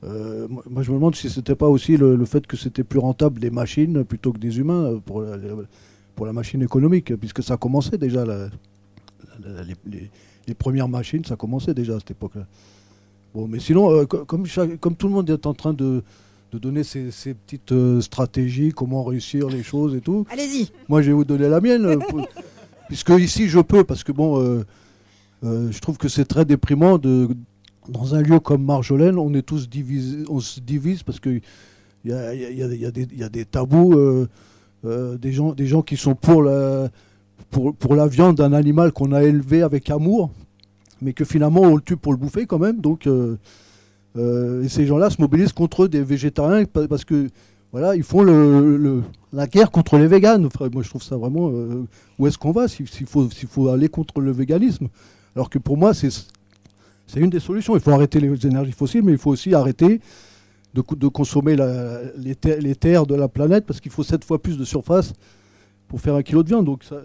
euh, moi, je me demande si c'était pas aussi le, fait que c'était plus rentable des machines plutôt que des humains pour la, pour la machine économique, puisque ça commençait déjà les, les, premières machines, ça commençait déjà à cette époque-là. Bon, mais sinon, euh, comme, comme tout le monde est en train de, donner ses, petites euh, stratégies, comment réussir les choses et tout. Allez-y. Moi, je vais vous donner la mienne, euh, [laughs] puisque ici je peux, parce que bon, je trouve que c'est très déprimant de dans un lieu comme Marjolaine, on est tous divisés, on se divise parce que il y a, y, a, des tabous, des gens, des gens qui sont pour la pour, pour la viande d'un animal qu'on a élevé avec amour, mais que finalement on le tue pour le bouffer quand même. Donc, euh, euh, et ces gens-là se mobilisent contre des végétariens parce que voilà, ils font la guerre contre les véganes. moi, je trouve ça vraiment. Euh, où est-ce qu'on va s'il faut, aller contre le véganisme? Alors que pour moi, c'est, une des solutions. Il faut arrêter les énergies fossiles, mais il faut aussi arrêter de, consommer les, terres de la planète parce qu'il faut sept fois plus de surface pour faire un kilo de viande. Donc, ça,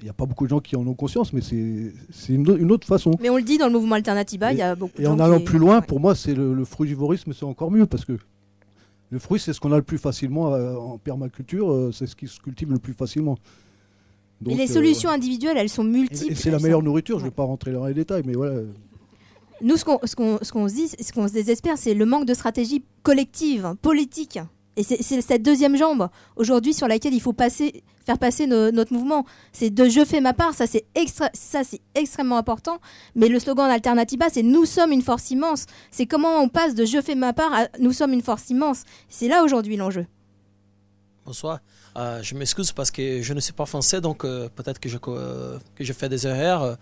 il n'y a pas beaucoup de gens qui en ont conscience, mais c'est une, autre façon. Mais on le dit dans le mouvement Alternativa, il y a beaucoup de gens. Et en allant plus loin, pour moi, c'est le, frugivorisme, c'est encore mieux parce que le fruit, c'est ce qu'on a le plus facilement euh, en permaculture, euh, c'est ce qui se cultive le plus facilement. mais les solutions euh, individuelles, elles sont multiples. C'est la meilleure nourriture, je ne vais pas rentrer dans les détails, mais voilà. Nous, ce qu'on se dit, ce qu'on se désespère, c'est le manque de stratégie collective, politique. Et c'est cette deuxième jambe aujourd'hui sur laquelle il faut passer, faire passer notre mouvement. C'est de je fais ma part, ça c'est extra, extrêmement important. Mais le slogan d'Alternativa, c'est nous sommes une force immense. C'est comment on passe de je fais ma part à nous sommes une force immense. C'est là aujourd'hui l'enjeu. Bonsoir. Euh, je m'excuse parce que je ne suis pas français, donc euh, peut-être que je, que je fais des erreurs.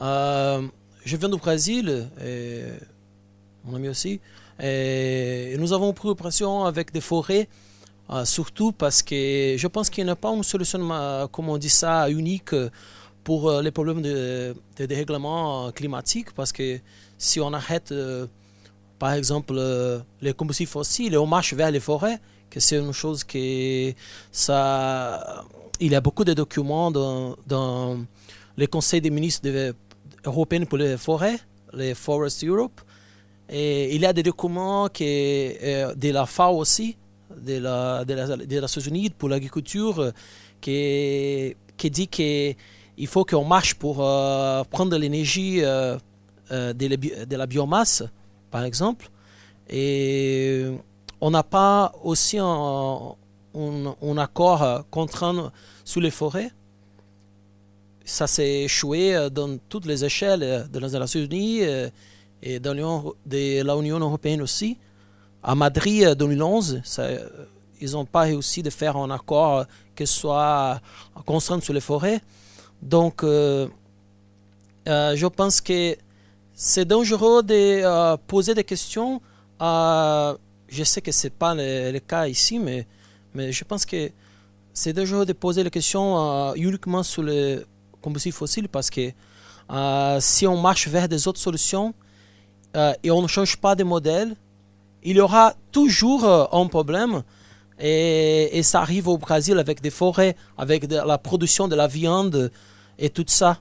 Euh, je viens du Brésil, et mon ami aussi. Et nous avons pris opération avec des forêts, euh, surtout parce que je pense qu'il n'y a pas une solution, euh, comme on dit ça, unique pour euh, les problèmes de, de dérèglement climatique. Parce que si on arrête, par exemple, les combustibles fossiles et on marche vers les forêts, que c'est une chose que ça. Il y a beaucoup de documents dans, dans les conseils des ministres européens pour les forêts, les Forest Europe, et il y a des documents qui, euh, de la FAO aussi, de la, de la, Unies pour l'agriculture, euh, qui, qui dit qu'il faut qu'on marche pour euh, prendre l'énergie de, de, la biomasse, par exemple. Et on n'a pas aussi un, un, accord contraint sur les forêts. Ça s'est échoué dans toutes les échelles de les Nations Unies et de l'Union européenne aussi. À Madrid, en 2011, ça, ils n'ont pas réussi de faire un accord qui soit construit sur les forêts. Donc, euh, euh, je pense que c'est dangereux de euh, poser des questions. je sais que ce n'est pas le, cas ici, mais, mais je pense que c'est dangereux de poser les questions uniquement sur le combustibles fossiles parce que si on marche vers des autres solutions et on ne change pas de modèle, il y aura toujours un problème. Et, et, ça arrive au Brésil avec des forêts, avec de, la production de la viande et tout ça.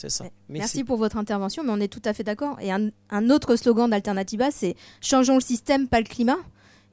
C'est ça. Merci. Merci. pour votre intervention, mais on est tout à fait d'accord. Et un, un, autre slogan d'Alternativa, c'est Changeons le système, pas le climat.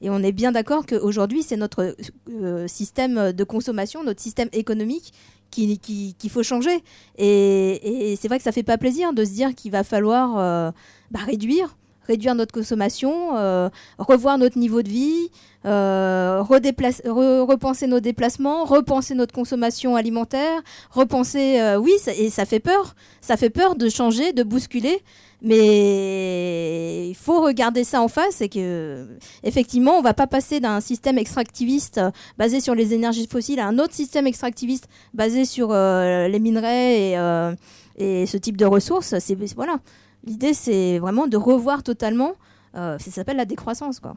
Et on est bien d'accord qu'aujourd'hui, c'est notre euh, système de consommation, notre système économique qu'il qui, faut changer. Et, c'est vrai que ça fait pas plaisir de se dire qu'il va falloir euh, bah, réduire réduire notre consommation, euh, revoir notre niveau de vie, euh, repenser nos déplacements, repenser notre consommation alimentaire, repenser, oui, et ça fait peur, ça fait peur de changer, de bousculer, mais il faut regarder ça en face et que, effectivement, on va pas passer d'un système extractiviste basé sur les énergies fossiles à un autre système extractiviste basé sur les minerais et, et, ce type de ressources. Voilà. L'idée, c'est vraiment de revoir totalement. Euh, ça s'appelle la décroissance, quoi.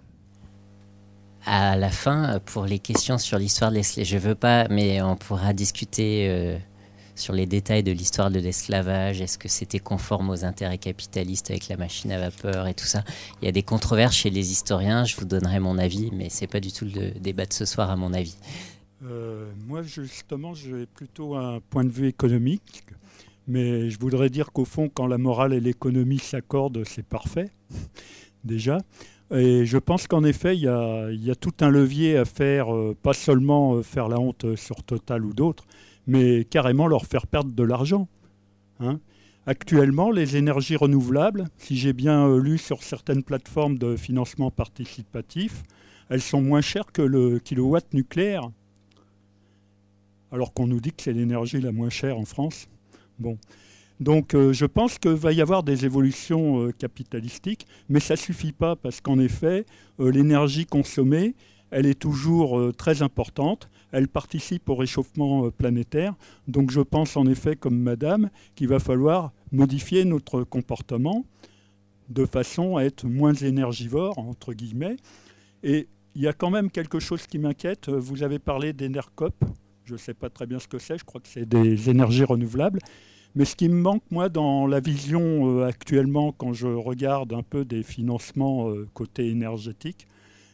À la fin, pour les questions sur l'histoire de l'esclavage, je veux pas, mais on pourra discuter euh, sur les détails de l'histoire de l'esclavage. Est-ce que c'était conforme aux intérêts capitalistes avec la machine à vapeur et tout ça Il y a des controverses chez les historiens. Je vous donnerai mon avis, mais c'est pas du tout le débat de ce soir, à mon avis. Euh, moi, justement, j'ai plutôt un point de vue économique. Mais je voudrais dire qu'au fond, quand la morale et l'économie s'accordent, c'est parfait, [laughs] déjà. Et je pense qu'en effet, il y, a, tout un levier à faire, euh, pas seulement euh, faire la honte sur Total ou d'autres, mais carrément leur faire perdre de l'argent. Hein. Actuellement, les énergies renouvelables, si j'ai bien euh, lu sur certaines plateformes de financement participatif, elles sont moins chères que le kilowatt nucléaire. Alors qu'on nous dit que c'est l'énergie la moins chère en France. Bon. Donc euh, je pense qu'il va y avoir des évolutions euh, capitalistiques, mais ça ne suffit pas parce qu'en effet, l'énergie consommée, elle est toujours très importante, elle participe au réchauffement planétaire. Donc je pense en effet, comme Madame, qu'il va falloir modifier notre comportement de façon à être moins énergivore, entre guillemets. Et il y a quand même quelque chose qui m'inquiète. Vous avez parlé d'Enercop. Je ne sais pas très bien ce que c'est, je crois que c'est des énergies renouvelables. Mais ce qui me manque, moi, dans la vision euh, actuellement, quand je regarde un peu des financements euh, côté énergétique,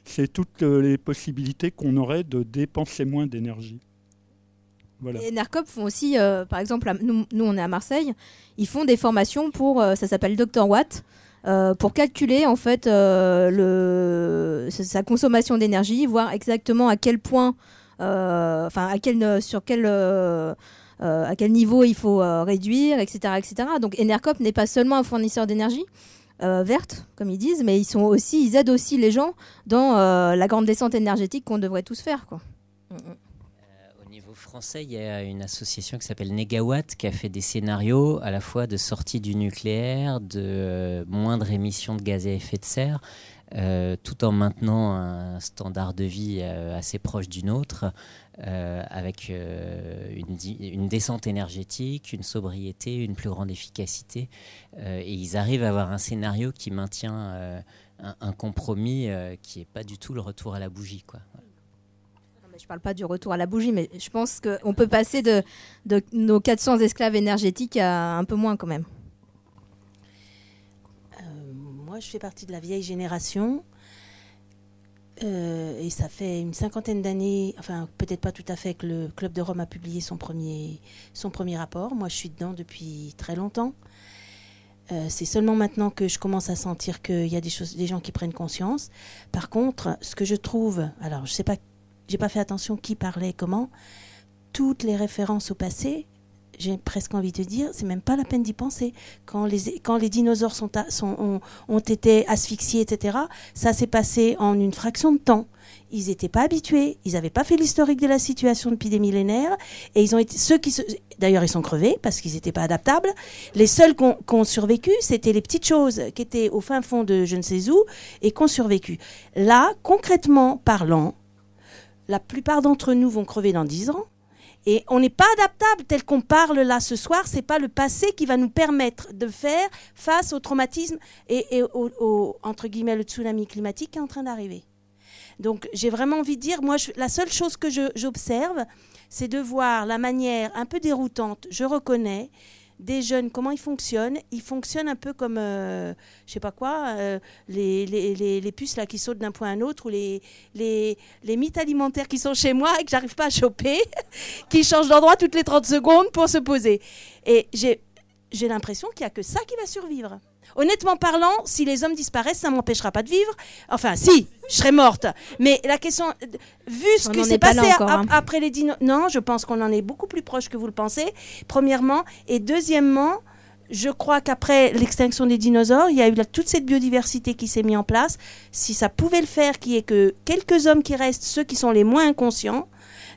c'est toutes euh, les possibilités qu'on aurait de dépenser moins d'énergie. Voilà. Font aussi, par exemple, nous, on est à Marseille, ils font des formations pour, ça s'appelle Dr Watt, pour calculer en fait sa consommation d'énergie, voir exactement à quel point, enfin à quel, sur quel euh, à quel niveau il faut euh, réduire, etc., etc. Donc Enercop n'est pas seulement un fournisseur d'énergie, euh, verte, comme ils disent, mais ils sont aussi, ils aident aussi les gens dans la grande descente énergétique qu'on devrait tous faire. Mm, mm. Au niveau français, il y a une association qui s'appelle Negawatt qui a fait des scénarios à la fois de sortie du nucléaire, de moindre émission de gaz à effet de serre, tout en maintenant un standard de vie assez proche du nôtre. Euh, avec euh, une, descente énergétique, une sobriété, une plus grande efficacité. Euh, et ils arrivent à avoir un scénario qui maintient un, compromis qui n'est pas du tout le retour à la bougie. Quoi. je ne parle pas du retour à la bougie, mais je pense qu'on peut passer de, de, nos 400 esclaves énergétiques à un peu moins quand même. moi, je fais partie de la vieille génération. Euh, et ça fait une cinquantaine d'années, enfin peut-être pas tout à fait, que le Club de Rome a publié son premier, son premier rapport. Moi, je suis dedans depuis très longtemps. Euh, c'est seulement maintenant que je commence à sentir qu'il y a des, choses, des gens qui prennent conscience. Par contre, ce que je trouve, alors je sais pas, j'ai pas fait attention qui parlait comment, toutes les références au passé j'ai presque envie de dire, c'est même pas la peine d'y penser. Quand les, quand les dinosaures sont ont, été asphyxiés, etc., ça s'est passé en une fraction de temps. Ils n'étaient pas habitués, ils n'avaient pas fait l'historique de la situation depuis des millénaires, et ils ont été ceux qui, d'ailleurs, ils sont crevés parce qu'ils n'étaient pas adaptables. Les seuls qui ont, survécu, c'était les petites choses qui étaient au fin fond de je ne sais où et qui ont survécu. Là, concrètement parlant, la plupart d'entre nous vont crever dans dix ans et on n'est pas adaptable tel qu'on parle là ce soir. C'est pas le passé qui va nous permettre de faire face au traumatisme et, au, entre guillemets le tsunami climatique qui est en train d'arriver. Donc j'ai vraiment envie de dire, moi, la seule chose que j'observe, c'est de voir la manière un peu déroutante, je reconnais, des jeunes, comment ils fonctionnent. Ils fonctionnent un peu comme, euh, je sais pas quoi, euh, les, les, les, les, puces là, qui sautent d'un point à un autre, ou les, les, les mythes alimentaires qui sont chez moi et que j'arrive pas à choper, [laughs] qui changent d'endroit toutes les 30 secondes pour se poser. Et j'ai l'impression qu'il n'y a que ça qui va survivre. Honnêtement parlant, si les hommes disparaissent, ça m'empêchera pas de vivre. Enfin, si, je serais morte. Mais la question, vu ce qui s'est passé hein. après les dinosaures, non, je pense qu'on en est beaucoup plus proche que vous le pensez. Premièrement, et deuxièmement, je crois qu'après l'extinction des dinosaures, il y a eu toute cette biodiversité qui s'est mise en place. Si ça pouvait le faire, qui est que quelques hommes qui restent, ceux qui sont les moins inconscients,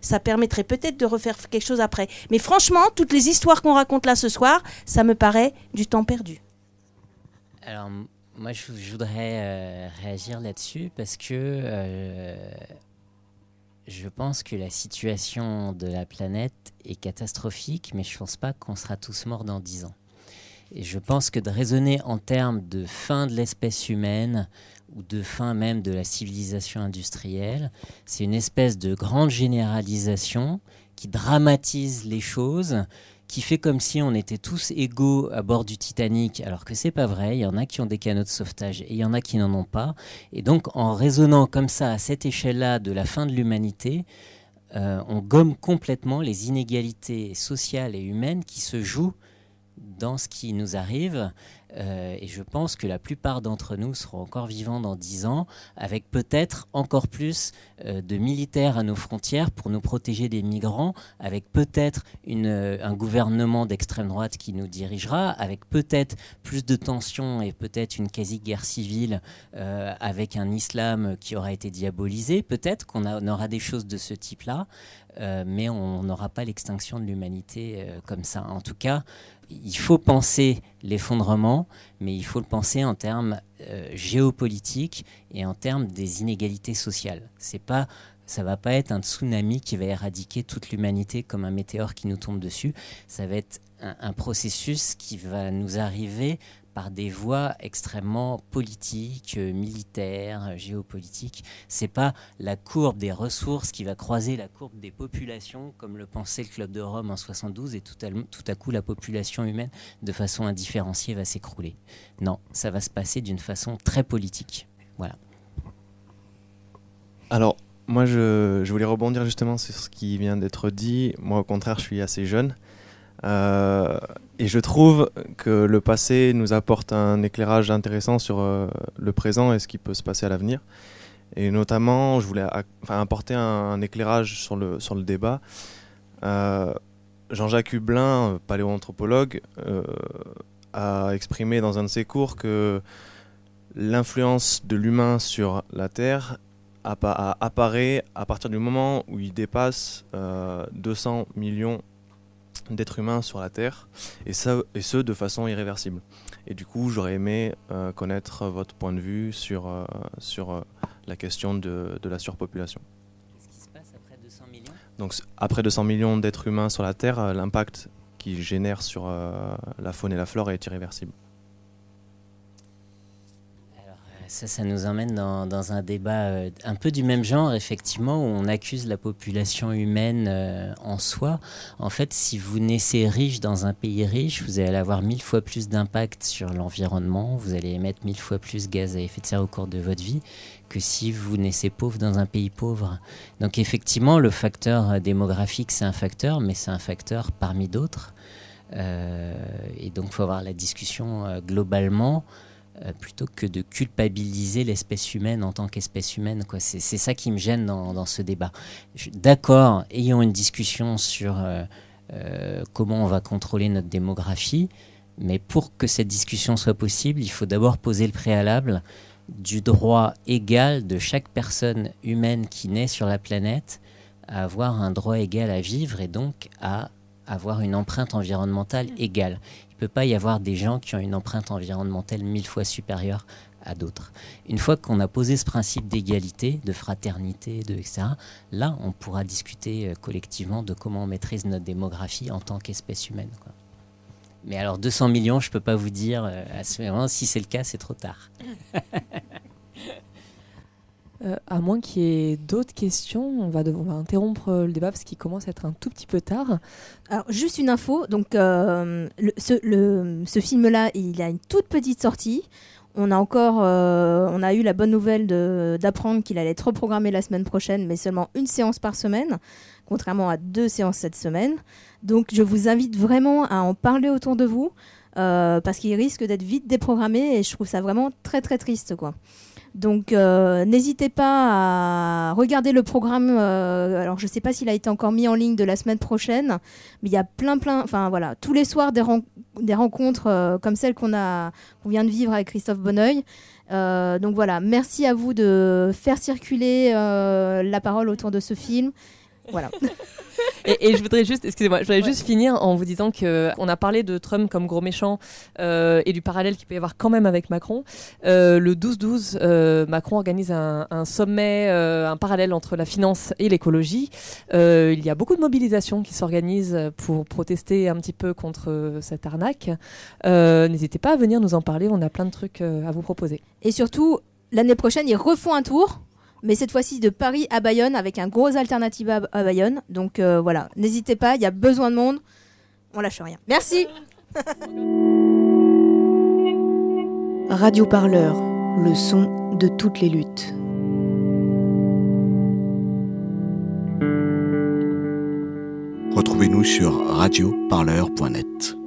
ça permettrait peut-être de refaire quelque chose après. Mais franchement, toutes les histoires qu'on raconte là ce soir, ça me paraît du temps perdu. Alors, moi, je, voudrais euh, réagir là-dessus parce que euh, je pense que la situation de la planète est catastrophique, mais je ne pense pas qu'on sera tous morts dans dix ans. Et je pense que de raisonner en termes de fin de l'espèce humaine ou de fin même de la civilisation industrielle, c'est une espèce de grande généralisation qui dramatise les choses qui fait comme si on était tous égaux à bord du Titanic, alors que c'est pas vrai. Il y en a qui ont des canaux de sauvetage et il y en a qui n'en ont pas. Et donc, en raisonnant comme ça à cette échelle-là de la fin de l'humanité, euh, on gomme complètement les inégalités sociales et humaines qui se jouent dans ce qui nous arrive. Euh, et je pense que la plupart d'entre nous seront encore vivants dans dix ans, avec peut-être encore plus euh, de militaires à nos frontières pour nous protéger des migrants, avec peut-être euh, un gouvernement d'extrême droite qui nous dirigera, avec peut-être plus de tensions et peut-être une quasi-guerre civile, avec un islam qui aura été diabolisé. Peut-être qu'on aura des choses de ce type-là. mais on n'aura pas l'extinction de l'humanité comme ça. En tout cas, il faut penser l'effondrement, mais il faut le penser en termes euh, géopolitiques et en termes des inégalités sociales. C'est pas, ça va pas être un tsunami qui va éradiquer toute l'humanité comme un météore qui nous tombe dessus. Ça va être un processus qui va nous arriver par des voies extrêmement politiques, euh, militaires, euh, géopolitiques. C'est pas la courbe des ressources qui va croiser la courbe des populations, comme le pensait le Club de Rome en 72, et tout à, tout à coup la population humaine, de façon indifférenciée, va s'écrouler. Non, ça va se passer d'une façon très politique. Voilà. Alors, moi, je, je, voulais rebondir justement sur ce qui vient d'être dit. Moi, au contraire, je suis assez jeune. Euh, et je trouve que le passé nous apporte un éclairage intéressant sur euh, le présent et ce qui peut se passer à l'avenir. Et notamment, je voulais apporter un, éclairage sur le, sur le débat. Euh, Jean-Jacques Hublin, paléoanthropologue, a exprimé dans un de ses cours que l'influence de l'humain sur la Terre apparaît à partir du moment où il dépasse 200 millions d'êtres humains sur la Terre, et, ça, et ce de façon irréversible. Et du coup, j'aurais aimé euh, connaître votre point de vue sur, euh, sur euh, la question de, de la surpopulation. Qu'est-ce qui se passe après 200 millions? Donc, après 200 millions d'êtres humains sur la Terre, l'impact qu'il génère sur la faune et la flore est irréversible. Ça, ça nous emmène dans, un débat euh, un peu du même genre, effectivement, où on accuse la population humaine euh, en soi. En fait, si vous naissez riche dans un pays riche, vous allez avoir mille fois plus d'impact sur l'environnement, vous allez émettre mille fois plus de gaz à effet de serre au cours de votre vie que si vous naissez pauvre dans un pays pauvre. Donc effectivement, le facteur euh, démographique, c'est un facteur, mais c'est un facteur parmi d'autres. et donc, il faut avoir la discussion globalement. Euh, plutôt que de culpabiliser l'espèce humaine en tant qu'espèce humaine. C'est, ça qui me gêne dans, ce débat. D'accord, ayons une discussion sur euh, euh, comment on va contrôler notre démographie, mais pour que cette discussion soit possible, il faut d'abord poser le préalable du droit égal de chaque personne humaine qui naît sur la planète à avoir un droit égal à vivre et donc à avoir une empreinte environnementale égale peut pas y avoir des gens qui ont une empreinte environnementale mille fois supérieure à d'autres. Une fois qu'on a posé ce principe d'égalité, de fraternité, de etc., là, on pourra discuter euh, collectivement de comment on maîtrise notre démographie en tant qu'espèce humaine. Mais alors 200 millions, je ne peux pas vous dire euh, à ce moment. Si c'est le cas, c'est trop tard. [laughs] Euh, à moins qu'il y ait d'autres questions, on va, devoir, interrompre le débat parce qu'il commence à être un tout petit peu tard. Alors, juste une info. Donc, euh, ce, film-là, il a une toute petite sortie. On a encore, euh, on a eu la bonne nouvelle d'apprendre qu'il allait être reprogrammé la semaine prochaine, mais seulement une séance par semaine, contrairement à deux séances cette semaine. Donc, je vous invite vraiment à en parler autour de vous, euh, parce qu'il risque d'être vite déprogrammé, et je trouve ça vraiment très très triste, quoi. Donc euh, n'hésitez pas à regarder le programme. Euh, alors je ne sais pas s'il a été encore mis en ligne de la semaine prochaine, mais il y a plein plein. Enfin voilà, tous les soirs des, rencontres euh, comme celle qu'on a, qu'on vient de vivre avec Christophe Bonneuil. donc voilà, merci à vous de faire circuler la parole autour de ce film. Voilà. [laughs] et, je voudrais juste, excusez-moi, je voudrais juste finir en vous disant que on a parlé de Trump comme gros méchant euh, et du parallèle qu'il peut y avoir quand même avec Macron. Euh, le 12-12, euh, Macron organise un, sommet, un parallèle entre la finance et l'écologie. il y a beaucoup de mobilisations qui s'organisent pour protester un petit peu contre cette arnaque. N'hésitez pas à venir nous en parler, on a plein de trucs à vous proposer. Et surtout, l'année prochaine, ils refont un tour mais cette fois-ci de Paris à Bayonne avec un gros alternative à, Bayonne. Donc euh, voilà, n'hésitez pas, il y a besoin de monde. On lâche rien. Merci. [laughs] Radio Parleur, le son de toutes les luttes. Retrouvez-nous sur radioparleur.net.